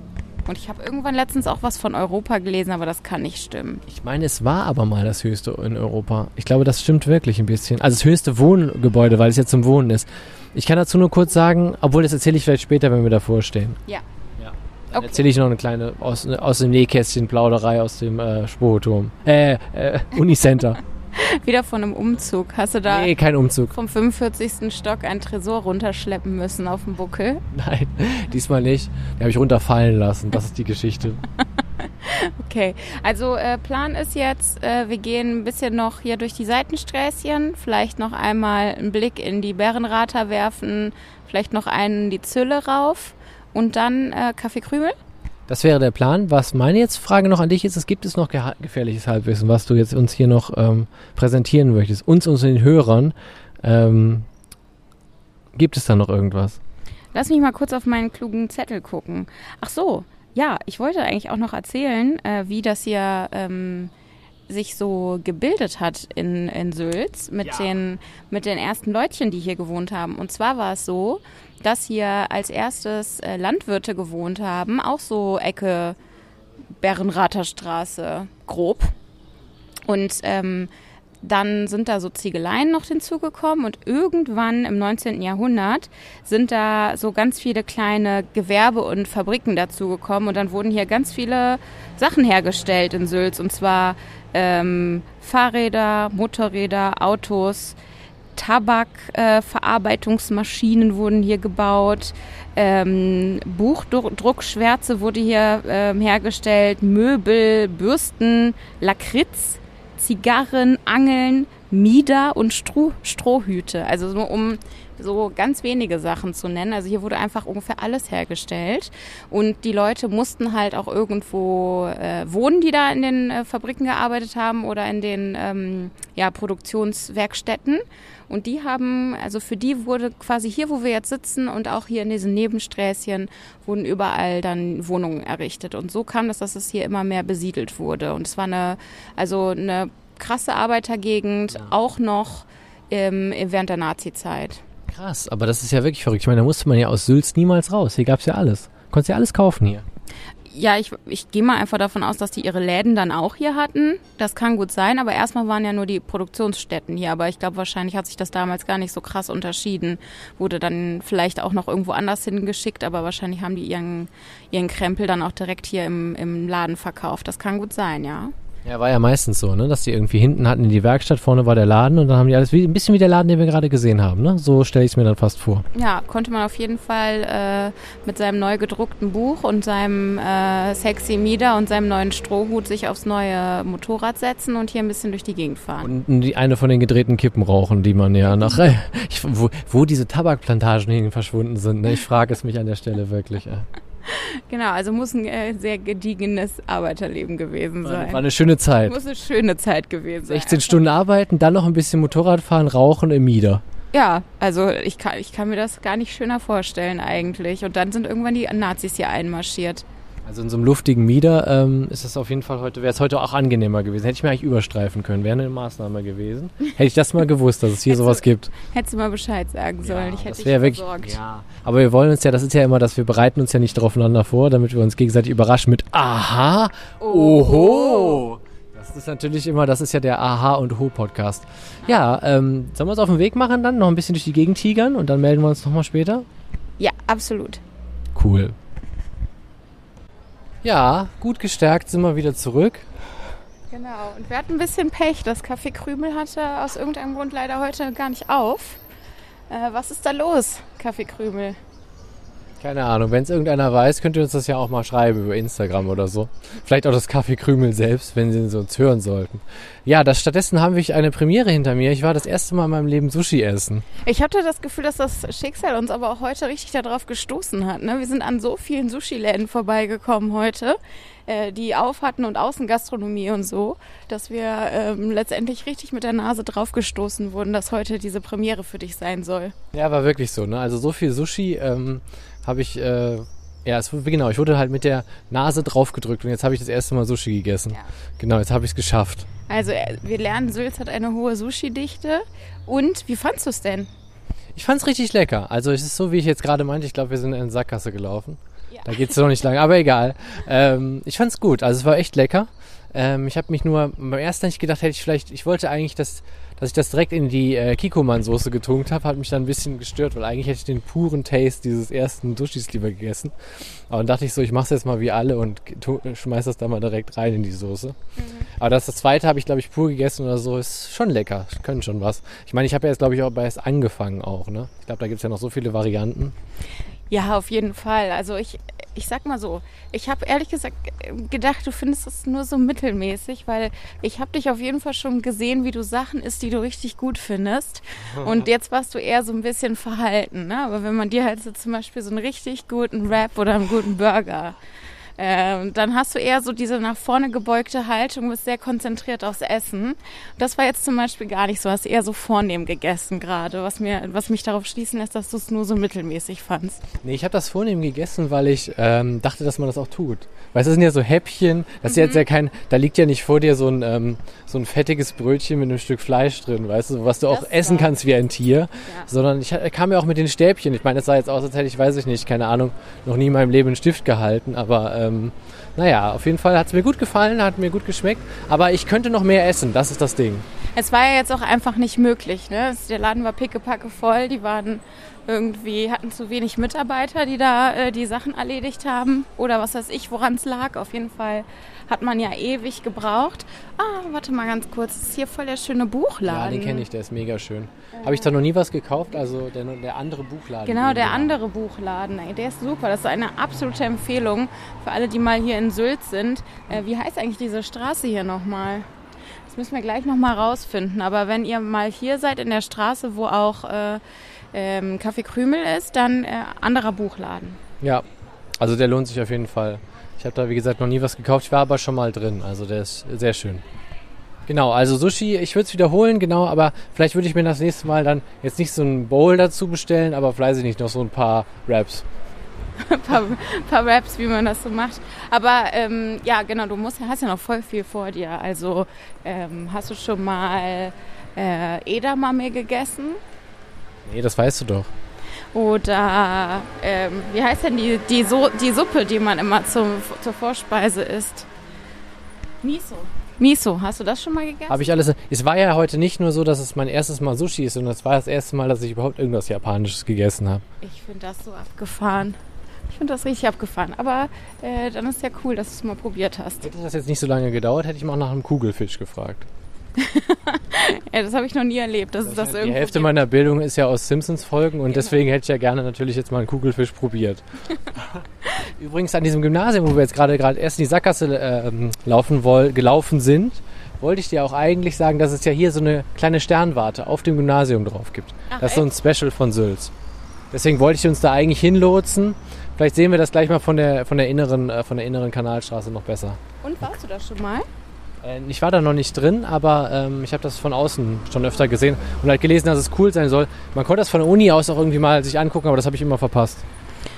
Und ich habe irgendwann letztens auch was von Europa gelesen, aber das kann nicht stimmen. Ich meine, es war aber mal das höchste in Europa. Ich glaube, das stimmt wirklich ein bisschen. Also das höchste Wohngebäude, weil es jetzt zum Wohnen ist. Ich kann dazu nur kurz sagen, obwohl das erzähle ich vielleicht später, wenn wir davor stehen. Ja. Ja. Dann Okay. erzähle ich noch eine kleine aus, aus dem Nähkästchen Plauderei aus dem äh, Spohoturm. Äh, äh, Unicenter. Wieder von einem Umzug. Hast du da Nee, kein Umzug. vom 45. Stock einen Tresor runterschleppen müssen auf dem Buckel? Nein, diesmal nicht. Den habe ich runterfallen lassen. Das ist die Geschichte. Okay, also äh, Plan ist jetzt, äh, wir gehen ein bisschen noch hier durch die Seitensträßchen, vielleicht noch einmal einen Blick in die Bärenrater werfen, vielleicht noch einen in die Zülle rauf und dann äh, Kaffee Krümel. Das wäre der Plan. Was meine jetzt Frage noch an dich ist, es gibt es noch gefährliches Halbwissen, was du jetzt uns hier noch ähm, präsentieren möchtest. Uns und den Hörern. Ähm, gibt es da noch irgendwas? Lass mich mal kurz auf meinen klugen Zettel gucken. Ach so, ja, ich wollte eigentlich auch noch erzählen, äh, wie das hier ähm, sich so gebildet hat in, in Sülz mit, den, mit den ersten Leutchen, die hier gewohnt haben. Und zwar war es so, dass hier als erstes äh, Landwirte gewohnt haben, auch so Ecke Bärenrather Straße, grob. Und ähm, dann sind da so Ziegeleien noch hinzugekommen und irgendwann im 19. Jahrhundert sind da so ganz viele kleine Gewerbe und Fabriken dazugekommen und dann wurden hier ganz viele Sachen hergestellt in Sülz und zwar ähm, Fahrräder, Motorräder, Autos, Tabakverarbeitungsmaschinen äh, wurden hier gebaut, ähm, Buchdruckschwärze wurde hier ähm, hergestellt, Möbel, Bürsten, Lakritz, Zigarren, Angeln, Mieder und Stroh, Strohhüte. Also nur um so ganz wenige Sachen zu nennen. Also hier wurde einfach ungefähr alles hergestellt. Und die Leute mussten halt auch irgendwo äh, wohnen, die da in den äh, Fabriken gearbeitet haben oder in den ähm, ja, Produktionswerkstätten. Und die haben, also für die wurde quasi hier, wo wir jetzt sitzen und auch hier in diesen Nebensträßchen, wurden überall dann Wohnungen errichtet. Und so kam es, dass es hier immer mehr besiedelt wurde. Und es war eine, also eine krasse Arbeitergegend, auch noch ähm, während der Nazi-Zeit. Krass, aber das ist ja wirklich verrückt. Ich meine, da musste man ja aus Sülz niemals raus. Hier gab es ja alles. Konntest ja alles kaufen hier. Ja, ich, ich gehe mal einfach davon aus, dass die ihre Läden dann auch hier hatten. Das kann gut sein, aber erstmal waren ja nur die Produktionsstätten hier. Aber ich glaube, wahrscheinlich hat sich das damals gar nicht so krass unterschieden. Wurde dann vielleicht auch noch irgendwo anders hingeschickt, aber wahrscheinlich haben die ihren, ihren Krempel dann auch direkt hier im, im Laden verkauft. Das kann gut sein, ja. Ja, war ja meistens so, ne? Dass die irgendwie hinten hatten in die Werkstatt, vorne war der Laden und dann haben die alles wie, ein bisschen wie der Laden, den wir gerade gesehen haben, ne? So stelle ich es mir dann fast vor. Ja, konnte man auf jeden Fall äh, mit seinem neu gedruckten Buch und seinem äh, sexy Mieder und seinem neuen Strohhut sich aufs neue Motorrad setzen und hier ein bisschen durch die Gegend fahren. Und die eine von den gedrehten Kippen rauchen, die man ja nach. Ich, wo, wo diese Tabakplantagen hin verschwunden sind, ne? Ich frage es mich an der Stelle wirklich. Äh. Genau, also muss ein äh, sehr gediegenes Arbeiterleben gewesen War, sein. war eine schöne Zeit. muss eine schöne Zeit gewesen sein. 16 Stunden arbeiten, dann noch ein bisschen Motorrad fahren, rauchen im Mieder. Ja, also ich kann, ich kann mir das gar nicht schöner vorstellen eigentlich. Und dann sind irgendwann die Nazis hier einmarschiert. Also in so einem luftigen Mieder ähm, ist es auf jeden Fall heute, wäre es heute auch angenehmer gewesen. Hätte ich mir eigentlich überstreifen können, wäre eine Maßnahme gewesen. Hätte ich das mal gewusst, dass es hier sowas gibt. Hättest du mal Bescheid sagen sollen. ich hätte das dich wirklich. versorgt. Ja. Aber wir wollen uns ja, das ist ja immer, dass wir bereiten uns ja nicht draufeinander vor, damit wir uns gegenseitig überraschen mit Aha, Oho. Das ist natürlich immer, das ist ja der Aha und Ho Podcast. Ja, ähm, sollen wir uns auf den Weg machen dann, noch ein bisschen durch die Gegend tigern und dann melden wir uns nochmal später? Ja, absolut. Cool. Ja, gut gestärkt sind wir wieder zurück. Genau. Und wir hatten ein bisschen Pech. Das Café Krümel hatte aus irgendeinem Grund leider heute gar nicht auf. Äh, was ist da los, Café Krümel? Keine Ahnung, wenn es irgendeiner weiß, könnt ihr uns das ja auch mal schreiben über Instagram oder so. Vielleicht auch das Kaffeekrümel selbst, wenn sie uns hören sollten. Ja, das, stattdessen haben wir eine Premiere hinter mir. Ich war das erste Mal in meinem Leben Sushi essen. Ich hatte das Gefühl, dass das Schicksal uns aber auch heute richtig darauf gestoßen hat. Ne? Wir sind an so vielen Sushi-Läden vorbeigekommen heute, äh, die auf hatten und Außengastronomie und so, dass wir ähm, letztendlich richtig mit der Nase drauf gestoßen wurden, dass heute diese Premiere für dich sein soll. Ja, war wirklich so. Ne? Also so viel Sushi ähm, habe ich... Äh ja, es, genau, ich wurde halt mit der Nase drauf gedrückt und jetzt habe ich das erste Mal Sushi gegessen. Ja. Genau, jetzt habe ich es geschafft. Also äh, wir lernen, Sülz hat eine hohe Sushi-Dichte. Und wie fandst du es denn? Ich fand es richtig lecker. Also es ist so, wie ich jetzt gerade meinte, ich glaube, wir sind in eine Sackgasse gelaufen. Ja. Da geht es noch nicht lang, aber egal. Ähm, ich fand es gut. Also es war echt lecker. Ähm, ich habe mich nur beim ersten nicht gedacht, hätte ich vielleicht, ich wollte eigentlich das dass ich das direkt in die äh, Kikoman-Soße getunkt habe, hat mich dann ein bisschen gestört, weil eigentlich hätte ich den puren Taste dieses ersten Sushis lieber gegessen. Aber dann dachte ich so, ich mache es jetzt mal wie alle und schmeiß das da mal direkt rein in die Soße. Mhm. Aber das, das zweite habe ich, glaube ich, pur gegessen oder so. Ist schon lecker. Können schon was. Ich meine, ich habe ja jetzt, glaube ich, auch bei es angefangen auch. Ne? Ich glaube, da gibt es ja noch so viele Varianten. Ja, auf jeden Fall. Also ich, ich sag mal so, ich habe ehrlich gesagt gedacht, du findest es nur so mittelmäßig, weil ich habe dich auf jeden Fall schon gesehen, wie du Sachen isst, die du richtig gut findest. Und jetzt warst du eher so ein bisschen verhalten. Ne? Aber wenn man dir halt so zum Beispiel so einen richtig guten Rap oder einen guten Burger ähm, dann hast du eher so diese nach vorne gebeugte Haltung, bist sehr konzentriert aufs Essen. Das war jetzt zum Beispiel gar nicht so, hast eher so vornehm gegessen gerade, was, mir, was mich darauf schließen lässt, dass du es nur so mittelmäßig fandst. Nee, ich habe das vornehm gegessen, weil ich ähm, dachte, dass man das auch tut. Weißt du, das sind ja so Häppchen, das ist jetzt mhm. ja kein, da liegt ja nicht vor dir so ein, ähm, so ein fettiges Brötchen mit einem Stück Fleisch drin, weißt du, was du auch das essen war. kannst wie ein Tier, ja. sondern ich kam ja auch mit den Stäbchen. Ich meine, es sah jetzt aus, als hätte ich, weiß ich nicht, keine Ahnung, noch nie in meinem Leben einen Stift gehalten, aber ähm, ähm, naja, auf jeden Fall hat es mir gut gefallen, hat mir gut geschmeckt. Aber ich könnte noch mehr essen, das ist das Ding. Es war ja jetzt auch einfach nicht möglich. Ne? Der Laden war pickepacke voll, die waren irgendwie, hatten zu wenig Mitarbeiter, die da äh, die Sachen erledigt haben. Oder was weiß ich, woran es lag. Auf jeden Fall hat man ja ewig gebraucht. Ah, warte mal ganz kurz. Das ist hier voll der schöne Buchladen. Ja, den kenne ich, der ist mega schön. Äh, Habe ich da noch nie was gekauft, also der, der andere Buchladen. Genau, der andere Buchladen. Ey, der ist super. Das ist eine absolute Empfehlung für alle, die mal hier in Sylt sind. Äh, wie heißt eigentlich diese Straße hier nochmal? Das müssen wir gleich nochmal rausfinden. Aber wenn ihr mal hier seid in der Straße, wo auch äh, ähm, Kaffee Krümel ist, dann äh, anderer Buchladen. Ja, also der lohnt sich auf jeden Fall. Ich habe da, wie gesagt, noch nie was gekauft. Ich war aber schon mal drin. Also der ist sehr schön. Genau, also Sushi, ich würde es wiederholen, genau, aber vielleicht würde ich mir das nächste Mal dann jetzt nicht so ein Bowl dazu bestellen, aber vielleicht nicht noch so ein paar Wraps. ein paar, paar Raps, wie man das so macht. Aber ähm, ja, genau, du musst, hast ja noch voll viel vor dir. Also ähm, hast du schon mal äh, Edamame gegessen? Nee, das weißt du doch. Oder ähm, wie heißt denn die, die, so die Suppe, die man immer zum, zur Vorspeise isst? Miso. Miso, hast du das schon mal gegessen? Habe ich alles. Es war ja heute nicht nur so, dass es mein erstes Mal Sushi ist, sondern es war das erste Mal, dass ich überhaupt irgendwas Japanisches gegessen habe. Ich finde das so abgefahren. Ich finde das richtig abgefahren. Aber äh, dann ist ja cool, dass du es mal probiert hast. Hätte das jetzt nicht so lange gedauert, hätte ich mal nach einem Kugelfisch gefragt. ja, das habe ich noch nie erlebt. Das, das die Hälfte meiner Bildung ist ja aus Simpsons-Folgen und genau. deswegen hätte ich ja gerne natürlich jetzt mal einen Kugelfisch probiert. Übrigens an diesem Gymnasium, wo wir jetzt gerade gerade erst in die Sackgasse äh, laufen woll, gelaufen sind, wollte ich dir auch eigentlich sagen, dass es ja hier so eine kleine Sternwarte auf dem Gymnasium drauf gibt. Ach, das ist so ein Special von Sülz. Deswegen wollte ich uns da eigentlich hinlotsen. Vielleicht sehen wir das gleich mal von der, von der, inneren, äh, von der inneren Kanalstraße noch besser. Und warst du da schon mal? Äh, ich war da noch nicht drin, aber ähm, ich habe das von außen schon öfter gesehen und halt gelesen, dass es cool sein soll. Man konnte das von der Uni aus auch irgendwie mal sich angucken, aber das habe ich immer verpasst.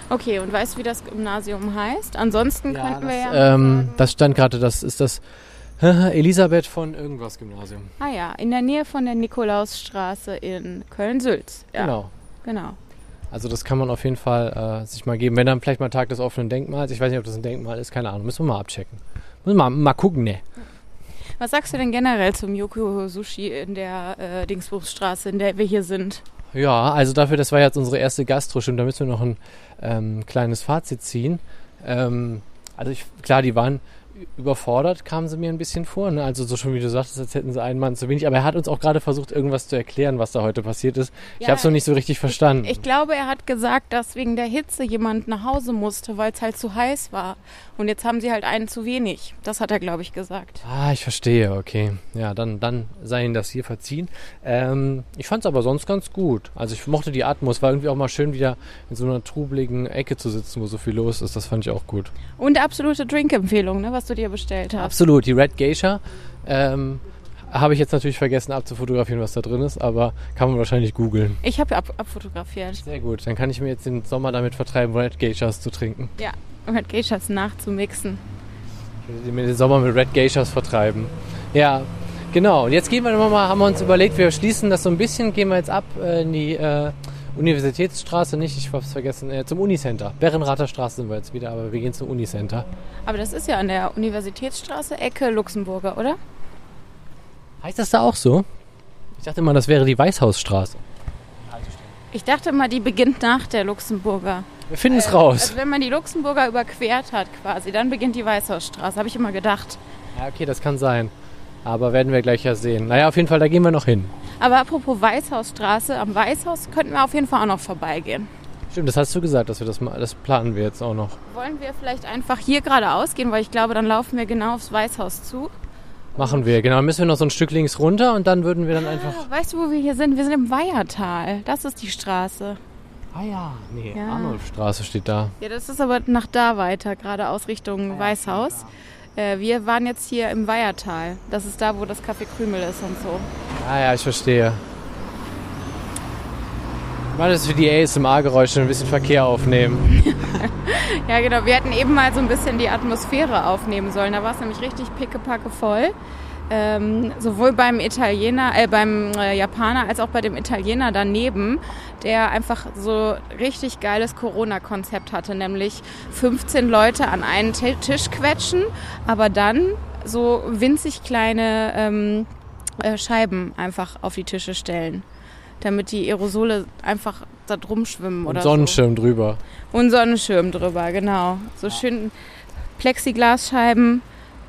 Okay, und weißt du, wie das Gymnasium heißt? Ansonsten ja, könnten wir ja. Ähm, das stand gerade, das ist das Elisabeth von irgendwas Gymnasium. Ah ja, in der Nähe von der Nikolausstraße in Köln-Sülz. Ja, genau. Genau. Also das kann man auf jeden Fall äh, sich mal geben. Wenn dann vielleicht mal Tag des offenen Denkmals. Ich weiß nicht, ob das ein Denkmal ist, keine Ahnung. Müssen wir mal abchecken. Müssen wir mal, mal gucken, ne? Was sagst du denn generell zum Yoko Sushi in der äh, Dingsbuchstraße, in der wir hier sind? Ja, also dafür, das war jetzt unsere erste Gastro-Stunde, da müssen wir noch ein ähm, kleines Fazit ziehen. Ähm, also ich, klar, die waren überfordert kamen sie mir ein bisschen vor. Ne? Also so schon wie du sagtest, als hätten sie einen Mann zu wenig. Aber er hat uns auch gerade versucht, irgendwas zu erklären, was da heute passiert ist. ich Ja, habe es noch nicht so richtig verstanden. Ich glaube, er hat gesagt, dass wegen der Hitze jemand nach Hause musste, weil es halt zu heiß war. Und jetzt haben sie halt einen zu wenig. Das hat er, glaube ich, gesagt. Ah, ich verstehe, okay. Ja, dann, dann sei Ihnen das hier verziehen. Ähm, ich fand es aber sonst ganz gut. Also ich mochte die Atmos. War irgendwie auch mal schön, wieder in so einer trubeligen Ecke zu sitzen, wo so viel los ist. Das fand ich auch gut. Und absolute Drinkempfehlung, ne, was du dir bestellt hast. Absolut, die Red Geisha. Ähm, habe ich jetzt natürlich vergessen abzufotografieren, was da drin ist, aber kann man wahrscheinlich googeln. Ich habe ab, abfotografiert. Sehr gut, dann kann ich mir jetzt den Sommer damit vertreiben, Red Geishas zu trinken. Ja, halt Geishas nachzumixen. Ich will mir den Sommer mit Red Geishas vertreiben. Ja, genau. Und jetzt gehen wir nochmal, haben wir uns überlegt, wir schließen das so ein bisschen, gehen wir jetzt ab äh, in die äh, Universitätsstraße, nicht, ich hab's vergessen, äh, zum Unicenter. Berrenrather Straße sind wir jetzt wieder, aber wir gehen zum Unicenter. Aber das ist ja an der Universitätsstraße, Ecke Luxemburger, oder? Heißt das da auch so? Ich dachte immer, das wäre die Weißhausstraße. Ich dachte mal, die beginnt nach der Luxemburger. Wir finden es raus. Also wenn man die Luxemburger überquert hat quasi, dann beginnt die Weißhausstraße, habe ich immer gedacht. Ja, okay, das kann sein. Aber werden wir gleich ja sehen. Naja, auf jeden Fall, da gehen wir noch hin. Aber apropos Weißhausstraße, am Weißhaus könnten wir auf jeden Fall auch noch vorbeigehen. Stimmt, das hast du gesagt, dass wir das mal, das planen wir jetzt auch noch. Wollen wir vielleicht einfach hier geradeaus gehen, weil ich glaube, dann laufen wir genau aufs Weißhaus zu. Machen wir, genau. Dann müssen wir noch so ein Stück links runter und dann würden wir dann einfach. Weißt du, wo wir hier sind? Wir sind im Weihertal. Das ist die Straße. Ah ja, nee, Ja. Arnulfstraße steht da. Ja, das ist aber nach da weiter, geradeaus Richtung Weißhaus. Äh, wir waren jetzt hier im Weihertal. Das ist da, wo das Café Krümel ist und so. Ah ja, ich verstehe. Mal das für die ASMR-Geräusche ein bisschen Verkehr aufnehmen. Ja, genau. Wir hätten eben mal so ein bisschen die Atmosphäre aufnehmen sollen. Da war es nämlich richtig pickepacke voll. Ähm, sowohl beim Italiener, äh, beim äh, Japaner als auch bei dem Italiener daneben, der einfach so richtig geiles Corona-Konzept hatte, nämlich 15 Leute an einen Ti- Tisch quetschen, aber dann so winzig kleine ähm, äh, Scheiben einfach auf die Tische stellen, damit die Aerosole einfach da drum schwimmen Und oder Sonnenschirm drüber. so. Und Sonnenschirm drüber, genau. So schön Plexiglasscheiben,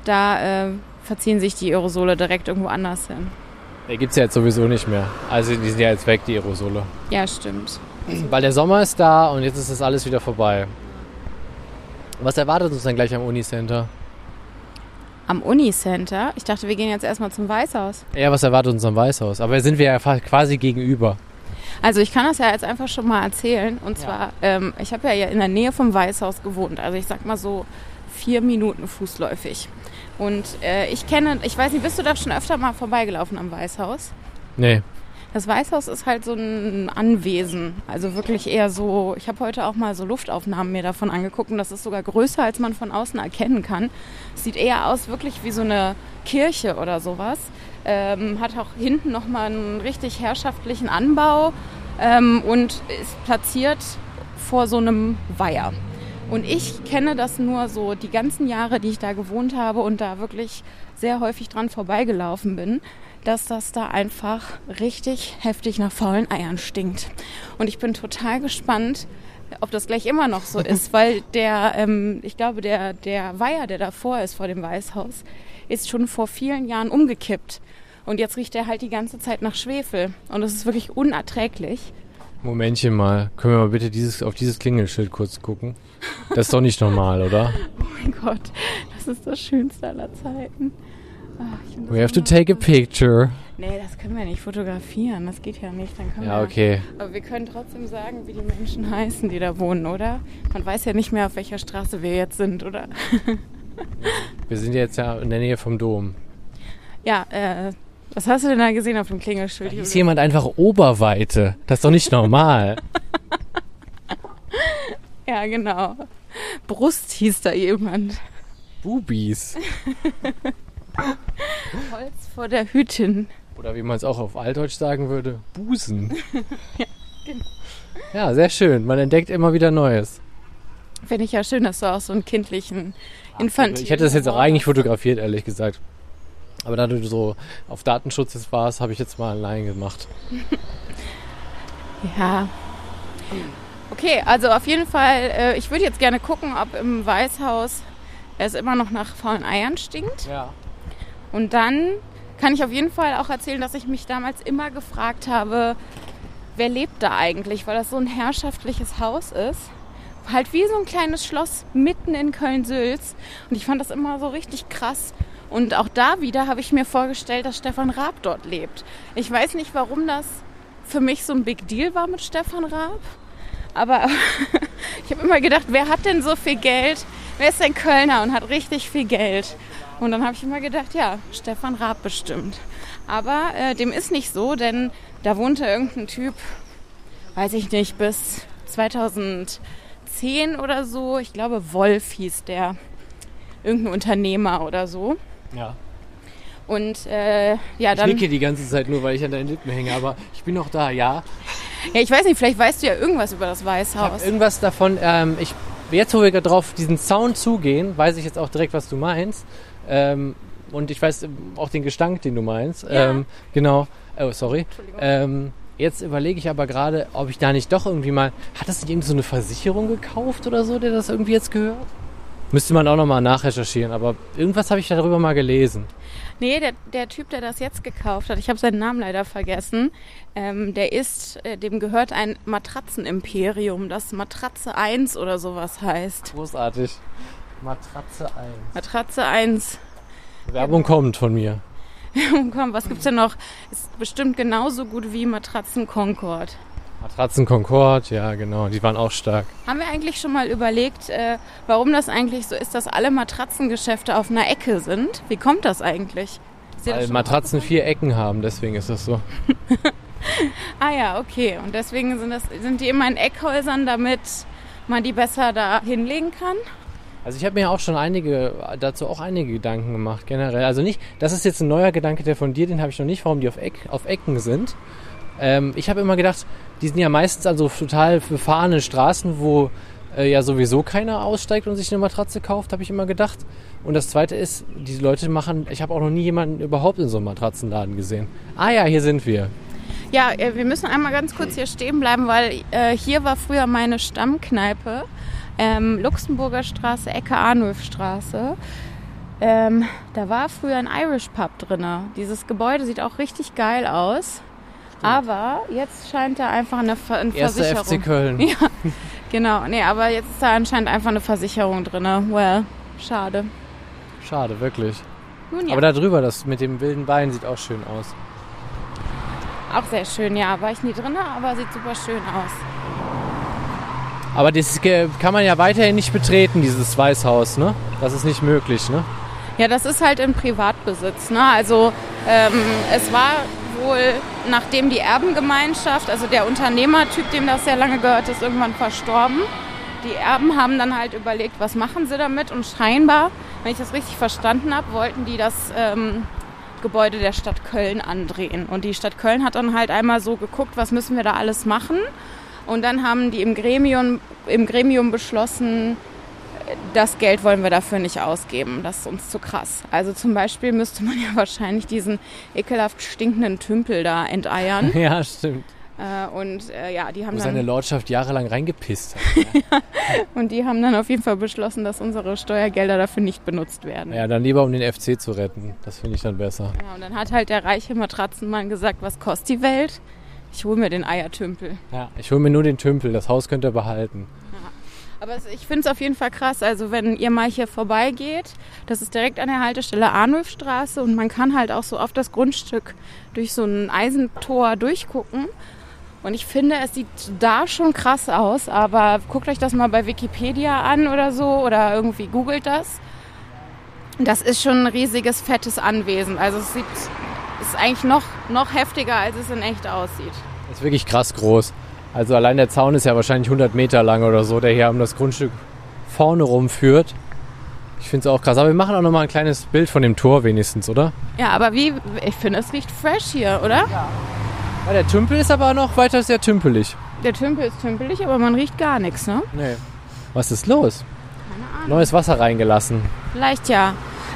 da äh, verziehen sich die Aerosole direkt irgendwo anders hin. Der gibt's ja jetzt sowieso nicht mehr. Also die sind ja jetzt weg, die Aerosole. Ja, stimmt. Weil der Sommer ist da und jetzt ist das alles wieder vorbei. Was erwartet uns dann gleich am Unicenter? Am Unicenter, ich dachte, wir gehen jetzt erstmal zum Weißhaus. Ja, was erwartet uns am Weißhaus? Aber sind wir ja quasi gegenüber. Also ich kann das ja jetzt einfach schon mal erzählen. Und zwar, ähm, ich habe ja in der Nähe vom Weißhaus gewohnt. Also ich sag mal so vier Minuten fußläufig. Und äh, ich kenne, ich weiß nicht, bist du da schon öfter mal vorbeigelaufen am Weißhaus? Nee. Das Weißhaus ist halt so ein Anwesen. Also wirklich eher so, ich habe heute auch mal so Luftaufnahmen mir davon angeguckt und das ist sogar größer, als man von außen erkennen kann. Sieht eher aus wirklich wie so eine Kirche oder sowas. Ähm, hat auch hinten nochmal einen richtig herrschaftlichen Anbau ähm, und ist platziert vor so einem Weiher. Und ich kenne das nur so die ganzen Jahre, die ich da gewohnt habe und da wirklich sehr häufig dran vorbeigelaufen bin, dass das da einfach richtig heftig nach faulen Eiern stinkt. Und ich bin total gespannt, ob das gleich immer noch so ist, weil der, ähm, ich glaube, der, der Weiher, der davor ist vor dem Weißhaus, ist schon vor vielen Jahren umgekippt. Und jetzt riecht er halt die ganze Zeit nach Schwefel. Und das ist wirklich unerträglich. Momentchen mal. Können wir mal bitte dieses, auf dieses Klingelschild kurz gucken? Das ist doch nicht normal, oder? Oh mein Gott, das ist das Schönste aller Zeiten. Das We have to take a picture. Nee, das können wir nicht fotografieren. Das geht ja nicht. Dann können Ja, wir, okay. Aber wir können trotzdem sagen, wie die Menschen heißen, die da wohnen, oder? Man weiß ja nicht mehr, auf welcher Straße wir jetzt sind, oder? Wir sind jetzt ja in der Nähe vom Dom. Ja, äh, was hast du denn da gesehen auf dem Klingelschild? Da hieß jemand einfach Oberweite. Das ist doch nicht normal. Ja, genau. Brust hieß da jemand. Bubis. Holz vor der Hütin. Oder wie man es auch auf Altdeutsch sagen würde, Busen. Ja, genau. Ja, sehr schön. Man entdeckt immer wieder Neues. Finde ich ja schön, dass du auch so einen kindlichen, infantilen... Ich hätte das jetzt auch eigentlich fotografiert, ehrlich gesagt. Aber da du so auf Datenschutz jetzt warst, habe ich jetzt mal allein gemacht. Ja. Okay, also auf jeden Fall, äh, ich würde jetzt gerne gucken, ob im Weißhaus es immer noch nach faulen Eiern stinkt. Ja. Und dann kann ich auf jeden Fall auch erzählen, dass ich mich damals immer gefragt habe, wer lebt da eigentlich, weil das so ein herrschaftliches Haus ist. Halt wie so ein kleines Schloss mitten in Köln-Sülz. Und ich fand das immer so richtig krass. Und auch da wieder habe ich mir vorgestellt, dass Stefan Raab dort lebt. Ich weiß nicht, warum das für mich so ein Big Deal war mit Stefan Raab. Aber ich habe immer gedacht, wer hat denn so viel Geld? Wer ist denn Kölner und hat richtig viel Geld? Und dann habe ich immer gedacht, ja, Stefan Raab bestimmt. Aber äh, dem ist nicht so, denn da wohnte irgendein Typ, weiß ich nicht, bis 2010 oder so. Ich glaube, Wolf hieß der. Irgendein Unternehmer oder so. Ja. Und äh, ja, Ich dann. nicke die ganze Zeit nur, weil ich an deinen Lippen hänge, aber ich bin noch da, ja. Ja, ich weiß nicht, vielleicht weißt du ja irgendwas über das Ich Weißhaus. irgendwas davon, ähm, ich, jetzt wo wir gerade drauf diesen Sound zugehen, weiß ich jetzt auch direkt, was du meinst. Ähm, und ich weiß ähm, auch den Gestank, den du meinst. Ja. Ähm, genau. Oh, sorry. Ähm, jetzt überlege ich aber gerade, ob ich da nicht doch irgendwie mal. Hat das nicht irgendwie so eine Versicherung gekauft oder so, der das irgendwie jetzt gehört? Müsste man auch nochmal nachrecherchieren, aber irgendwas habe ich darüber mal gelesen. Nee, der, der Typ, der das jetzt gekauft hat, ich habe seinen Namen leider vergessen, ähm, der ist, äh, dem gehört ein Matratzenimperium, das Matratze 1 oder sowas heißt. Großartig. Matratze 1. Matratze 1. Werbung kommt von mir. Komm, was gibt's denn noch? Ist bestimmt genauso gut wie Matratzen Concord. Matratzen Concord, ja genau, die waren auch stark. Haben wir eigentlich schon mal überlegt, äh, warum das eigentlich so ist, dass alle Matratzengeschäfte auf einer Ecke sind? Wie kommt das eigentlich? Das Weil schon Matratzen vier Ecken haben, deswegen ist das so. Ah ja, okay. Und deswegen sind, das, sind die immer in Eckhäusern, damit man die besser da hinlegen kann. Also ich habe mir auch schon einige, dazu auch einige Gedanken gemacht, generell. Also nicht, das ist jetzt ein neuer Gedanke, der von dir, den habe ich noch nicht, warum die auf, Eck, auf Ecken sind. Ähm, ich habe immer gedacht, die sind ja meistens an so total befahrenen Straßen, wo äh, ja sowieso keiner aussteigt und sich eine Matratze kauft, habe ich immer gedacht. Und das zweite ist, diese Leute machen, ich habe auch noch nie jemanden überhaupt in so einem Matratzenladen gesehen. Ah ja, hier sind wir. Ja, äh, wir müssen einmal ganz kurz hier stehen bleiben, weil äh, hier war früher meine Stammkneipe. Ähm, Luxemburger Straße, Ecke Arnulfstraße. Ähm, da war früher ein Irish Pub drinne. Dieses Gebäude sieht auch richtig geil aus. Aber jetzt scheint da einfach eine, Ver eine Erster Versicherung. FC Köln. Ja, genau. Nee, aber jetzt ist da anscheinend einfach eine Versicherung drinne. Well, schade. Schade, wirklich. Nun ja, Aber da drüber, das mit dem wilden Bein sieht auch schön aus. auch sehr schön. Ja, war ich nie drinne, aber sieht super schön aus. Aber das kann man ja weiterhin nicht betreten, dieses Weißhaus, ne? Das ist nicht möglich, ne? Ja, das ist halt in Privatbesitz. Ne? Also ähm, es war wohl, nachdem die Erbengemeinschaft, also der Unternehmertyp, dem das sehr lange gehört, ist irgendwann verstorben. Die Erben haben dann halt überlegt, was machen sie damit und scheinbar, wenn ich das richtig verstanden habe, wollten die das ähm, Gebäude der Stadt Köln andrehen. Und die Stadt Köln hat dann halt einmal so geguckt, was müssen wir da alles machen. Und dann haben die im Gremium, im Gremium beschlossen, das Geld wollen wir dafür nicht ausgeben. Das ist uns zu krass. Also zum Beispiel müsste man ja wahrscheinlich diesen ekelhaft stinkenden Tümpel da enteiern. Ja, stimmt. äh, und äh, ja, die haben Wo seine dann Lordschaft jahrelang reingepisst hat. und die haben dann auf jeden Fall beschlossen, dass unsere Steuergelder dafür nicht benutzt werden. Ja, dann lieber um den FC zu retten. Das finde ich dann besser. Ja, und dann hat halt der reiche Matratzenmann gesagt, was kostet die Welt? Ich hole mir den Eiertümpel. Ja, ich hole mir nur den Tümpel. Das Haus könnt ihr behalten. Aber ich finde es auf jeden Fall krass. Also wenn ihr mal hier vorbeigeht, das ist direkt an der Haltestelle Arnulfstraße und man kann halt auch so auf das Grundstück durch so ein Eisentor durchgucken. Und ich finde, es sieht da schon krass aus, aber guckt euch das mal bei Wikipedia an oder so oder irgendwie googelt das. Das ist schon ein riesiges, fettes Anwesen. Also es sieht, ist eigentlich noch, noch heftiger, als es in echt aussieht. Das ist wirklich krass groß. Also allein der Zaun ist ja wahrscheinlich 100 Meter lang oder so, der hier um das Grundstück vorne rumführt. Ich finde es auch krass. Aber wir machen auch nochmal ein kleines Bild von dem Tor wenigstens, oder? Ja, aber wie, ich finde, es riecht fresh hier, oder? Ja, der Tümpel ist aber noch weiter sehr tümpelig. Der Tümpel ist tümpelig, aber man riecht gar nichts, ne? Nee. Was ist los? Keine Ahnung. Neues Wasser reingelassen. Vielleicht ja.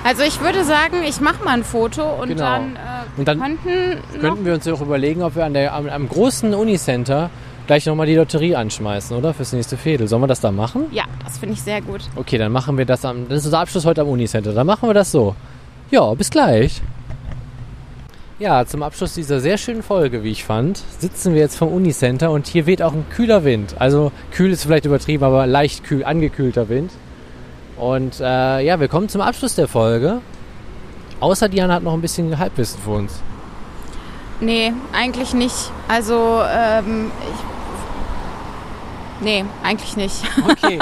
Also ich würde sagen, ich mache mal ein Foto und Genau. dann, äh, Und dann könnten könnten wir uns auch überlegen, ob wir an der, am, am großen Unicenter gleich nochmal die Lotterie anschmeißen, oder? Fürs nächste Fädel. Sollen wir das da machen? Ja, das finde ich sehr gut. Okay, dann machen wir das am. Das ist unser Abschluss heute am Unicenter. Dann machen wir das so. Ja, bis gleich. Ja, zum Abschluss dieser sehr schönen Folge, wie ich fand, sitzen wir jetzt vom Unicenter und hier weht auch ein kühler Wind. Also kühl ist vielleicht übertrieben, aber leicht kühl, angekühlter Wind. Und äh, ja, wir kommen zum Abschluss der Folge. Außer Diana hat noch ein bisschen Halbwissen für uns. Nee, eigentlich nicht. Also, ähm, ich. Nee, eigentlich nicht. Okay.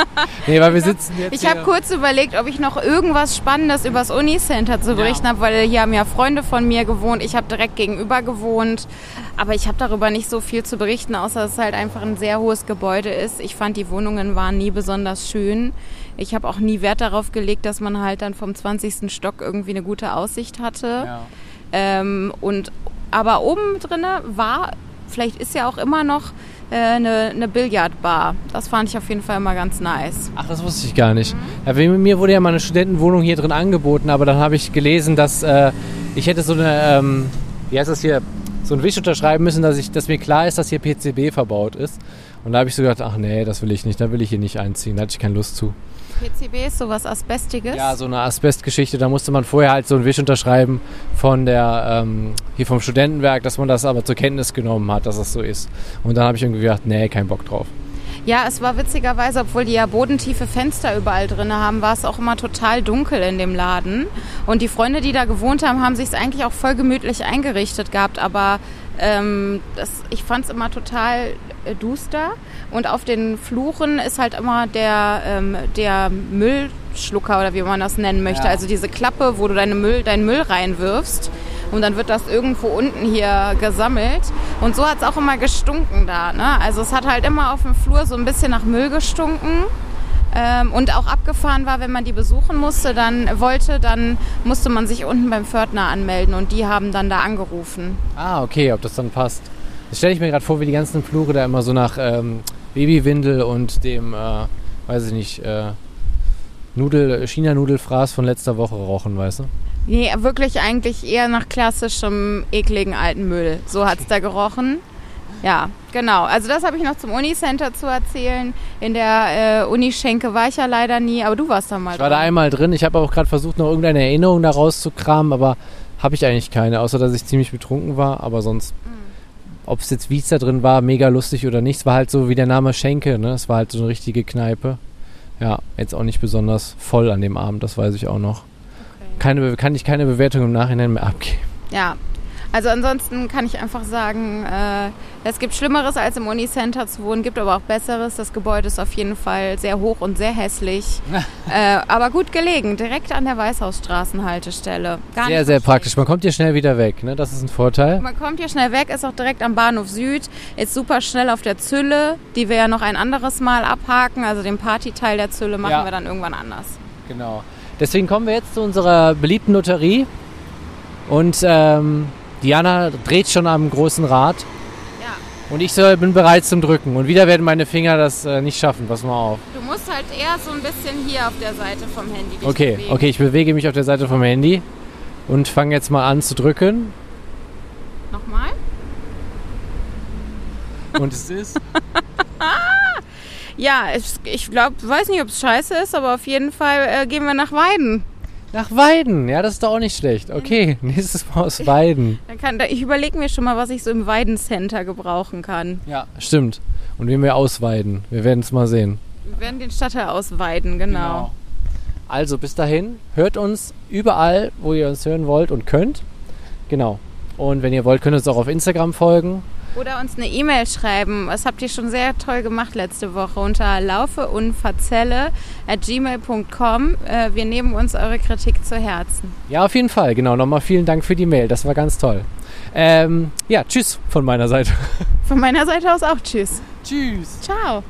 Nee, weil wir sitzen jetzt. Ich habe kurz überlegt, ob ich noch irgendwas Spannendes übers Unicenter zu berichten habe, weil hier haben ja Freunde von mir gewohnt. Ich habe direkt gegenüber gewohnt. Aber ich habe darüber nicht so viel zu berichten, außer dass es halt einfach ein sehr hohes Gebäude ist. Ich fand, die Wohnungen waren nie besonders schön. Ich habe auch nie Wert darauf gelegt, dass man halt dann vom 20. Stock irgendwie eine gute Aussicht hatte. Ja. Ähm, und aber oben drinne war, vielleicht ist ja auch immer noch äh, eine, eine Billardbar. Das fand ich auf jeden Fall immer ganz nice. Ach, das wusste ich gar nicht. Ja, wegen mir wurde ja mal eine Studentenwohnung hier drin angeboten, aber dann habe ich gelesen, dass äh, ich hätte so eine, ähm, wie heißt das hier, so einen Wisch unterschreiben müssen, dass, ich, dass mir klar ist, dass hier PCB verbaut ist. Und da habe ich so gedacht, ach nee, das will ich nicht, da will ich hier nicht einziehen, da hatte ich keine Lust zu. PCB ist sowas Asbestiges. Ja, so eine Asbestgeschichte, da musste man vorher halt so einen Wisch unterschreiben von der, ähm, hier vom Studentenwerk, dass man das aber zur Kenntnis genommen hat, dass das so ist. Und dann habe ich irgendwie gedacht, nee, kein Bock drauf. Ja, es war witzigerweise, obwohl die ja bodentiefe Fenster überall drin haben, war es auch immer total dunkel in dem Laden. Und die Freunde, die da gewohnt haben, haben sich es eigentlich auch voll gemütlich eingerichtet gehabt. Aber ähm, das, ich fand es immer total duster. Und auf den Fluren ist halt immer der, ähm, der Müllschlucker oder wie man das nennen möchte. Ja. Also diese Klappe, wo du deine Müll, deinen Müll reinwirfst. Und dann wird das irgendwo unten hier gesammelt. Und so hat es auch immer gestunken da. Ne? Also es hat halt immer auf dem Flur so ein bisschen nach Müll gestunken. Ähm, und auch abgefahren war, wenn man die besuchen musste, dann wollte, dann musste man sich unten beim Pförtner anmelden und die haben dann da angerufen. Ah, okay, ob das dann passt. Das stelle ich mir gerade vor, wie die ganzen Flure da immer so nach ähm, Babywindel und dem, äh, weiß ich nicht, äh, Nudel, China-Nudelfraß von letzter Woche rauchen, weißt du? Nee, wirklich eigentlich eher nach klassischem, ekligen alten Müll. So hat es da gerochen. Ja, genau. Also das habe ich noch zum Unicenter zu erzählen. In der äh, Unischenke war ich ja leider nie, aber du warst da mal Ich war da drin. einmal drin. Ich habe auch gerade versucht, noch irgendeine Erinnerung da rauszukramen, aber habe ich eigentlich keine, außer dass ich ziemlich betrunken war. Aber sonst, ob es jetzt wie es da drin war, mega lustig oder nicht, es war halt so wie der Name Schenke, ne? Es war halt so eine richtige Kneipe. Ja, jetzt auch nicht besonders voll an dem Abend, das weiß ich auch noch. Keine, Be- kann ich keine Bewertung im Nachhinein mehr abgeben. Ja, also ansonsten kann ich einfach sagen, äh, es gibt Schlimmeres als im Unicenter zu wohnen, gibt aber auch Besseres. Das Gebäude ist auf jeden Fall sehr hoch und sehr hässlich, äh, aber gut gelegen, direkt an der Weißhausstraßenhaltestelle. Gar Sehr, sehr praktisch. Man kommt hier schnell wieder weg, ne? Das ist ein Vorteil. Man kommt hier schnell weg, ist auch direkt am Bahnhof Süd, ist super schnell auf der Zülle, die wir ja noch ein anderes Mal abhaken. Also den Partyteil der Zülle machen Ja. wir dann irgendwann anders. Genau. Deswegen kommen wir jetzt zu unserer beliebten Lotterie. Und ähm, Diana dreht schon am großen Rad. Ja. Und ich soll, bin bereit zum Drücken. Und wieder werden meine Finger das äh, nicht schaffen. Pass mal auf. Du musst halt eher so ein bisschen hier auf der Seite vom Handy dich Okay, bewegen. okay, ich bewege mich auf der Seite vom Handy und fange jetzt mal an zu drücken. Nochmal? Und es ist. Ja, ich, ich glaube, weiß nicht, ob es scheiße ist, aber auf jeden Fall äh, gehen wir nach Weiden. Nach Weiden. Ja, das ist doch auch nicht schlecht. Okay, nächstes Mal aus Weiden. Dann kann, ich überlege mir schon mal, was ich so im Weidencenter gebrauchen kann. Ja, stimmt. Und wen wir ausweiden. Wir werden es mal sehen. Wir werden den Stadtteil ausweiden, genau. Also bis dahin, hört uns überall, wo ihr uns hören wollt und könnt. Genau. Und wenn ihr wollt, könnt ihr uns auch auf Instagram folgen. Oder uns eine E-Mail schreiben. Das habt ihr schon sehr toll gemacht letzte Woche unter laufeunverzelle at gmail.com. Äh, wir nehmen uns eure Kritik zu Herzen. Ja, auf jeden Fall. Genau. Nochmal vielen Dank für die Mail. Das war ganz toll. Ähm, ja, tschüss von meiner Seite. Von meiner Seite aus auch Tschüss. Tschüss. Ciao.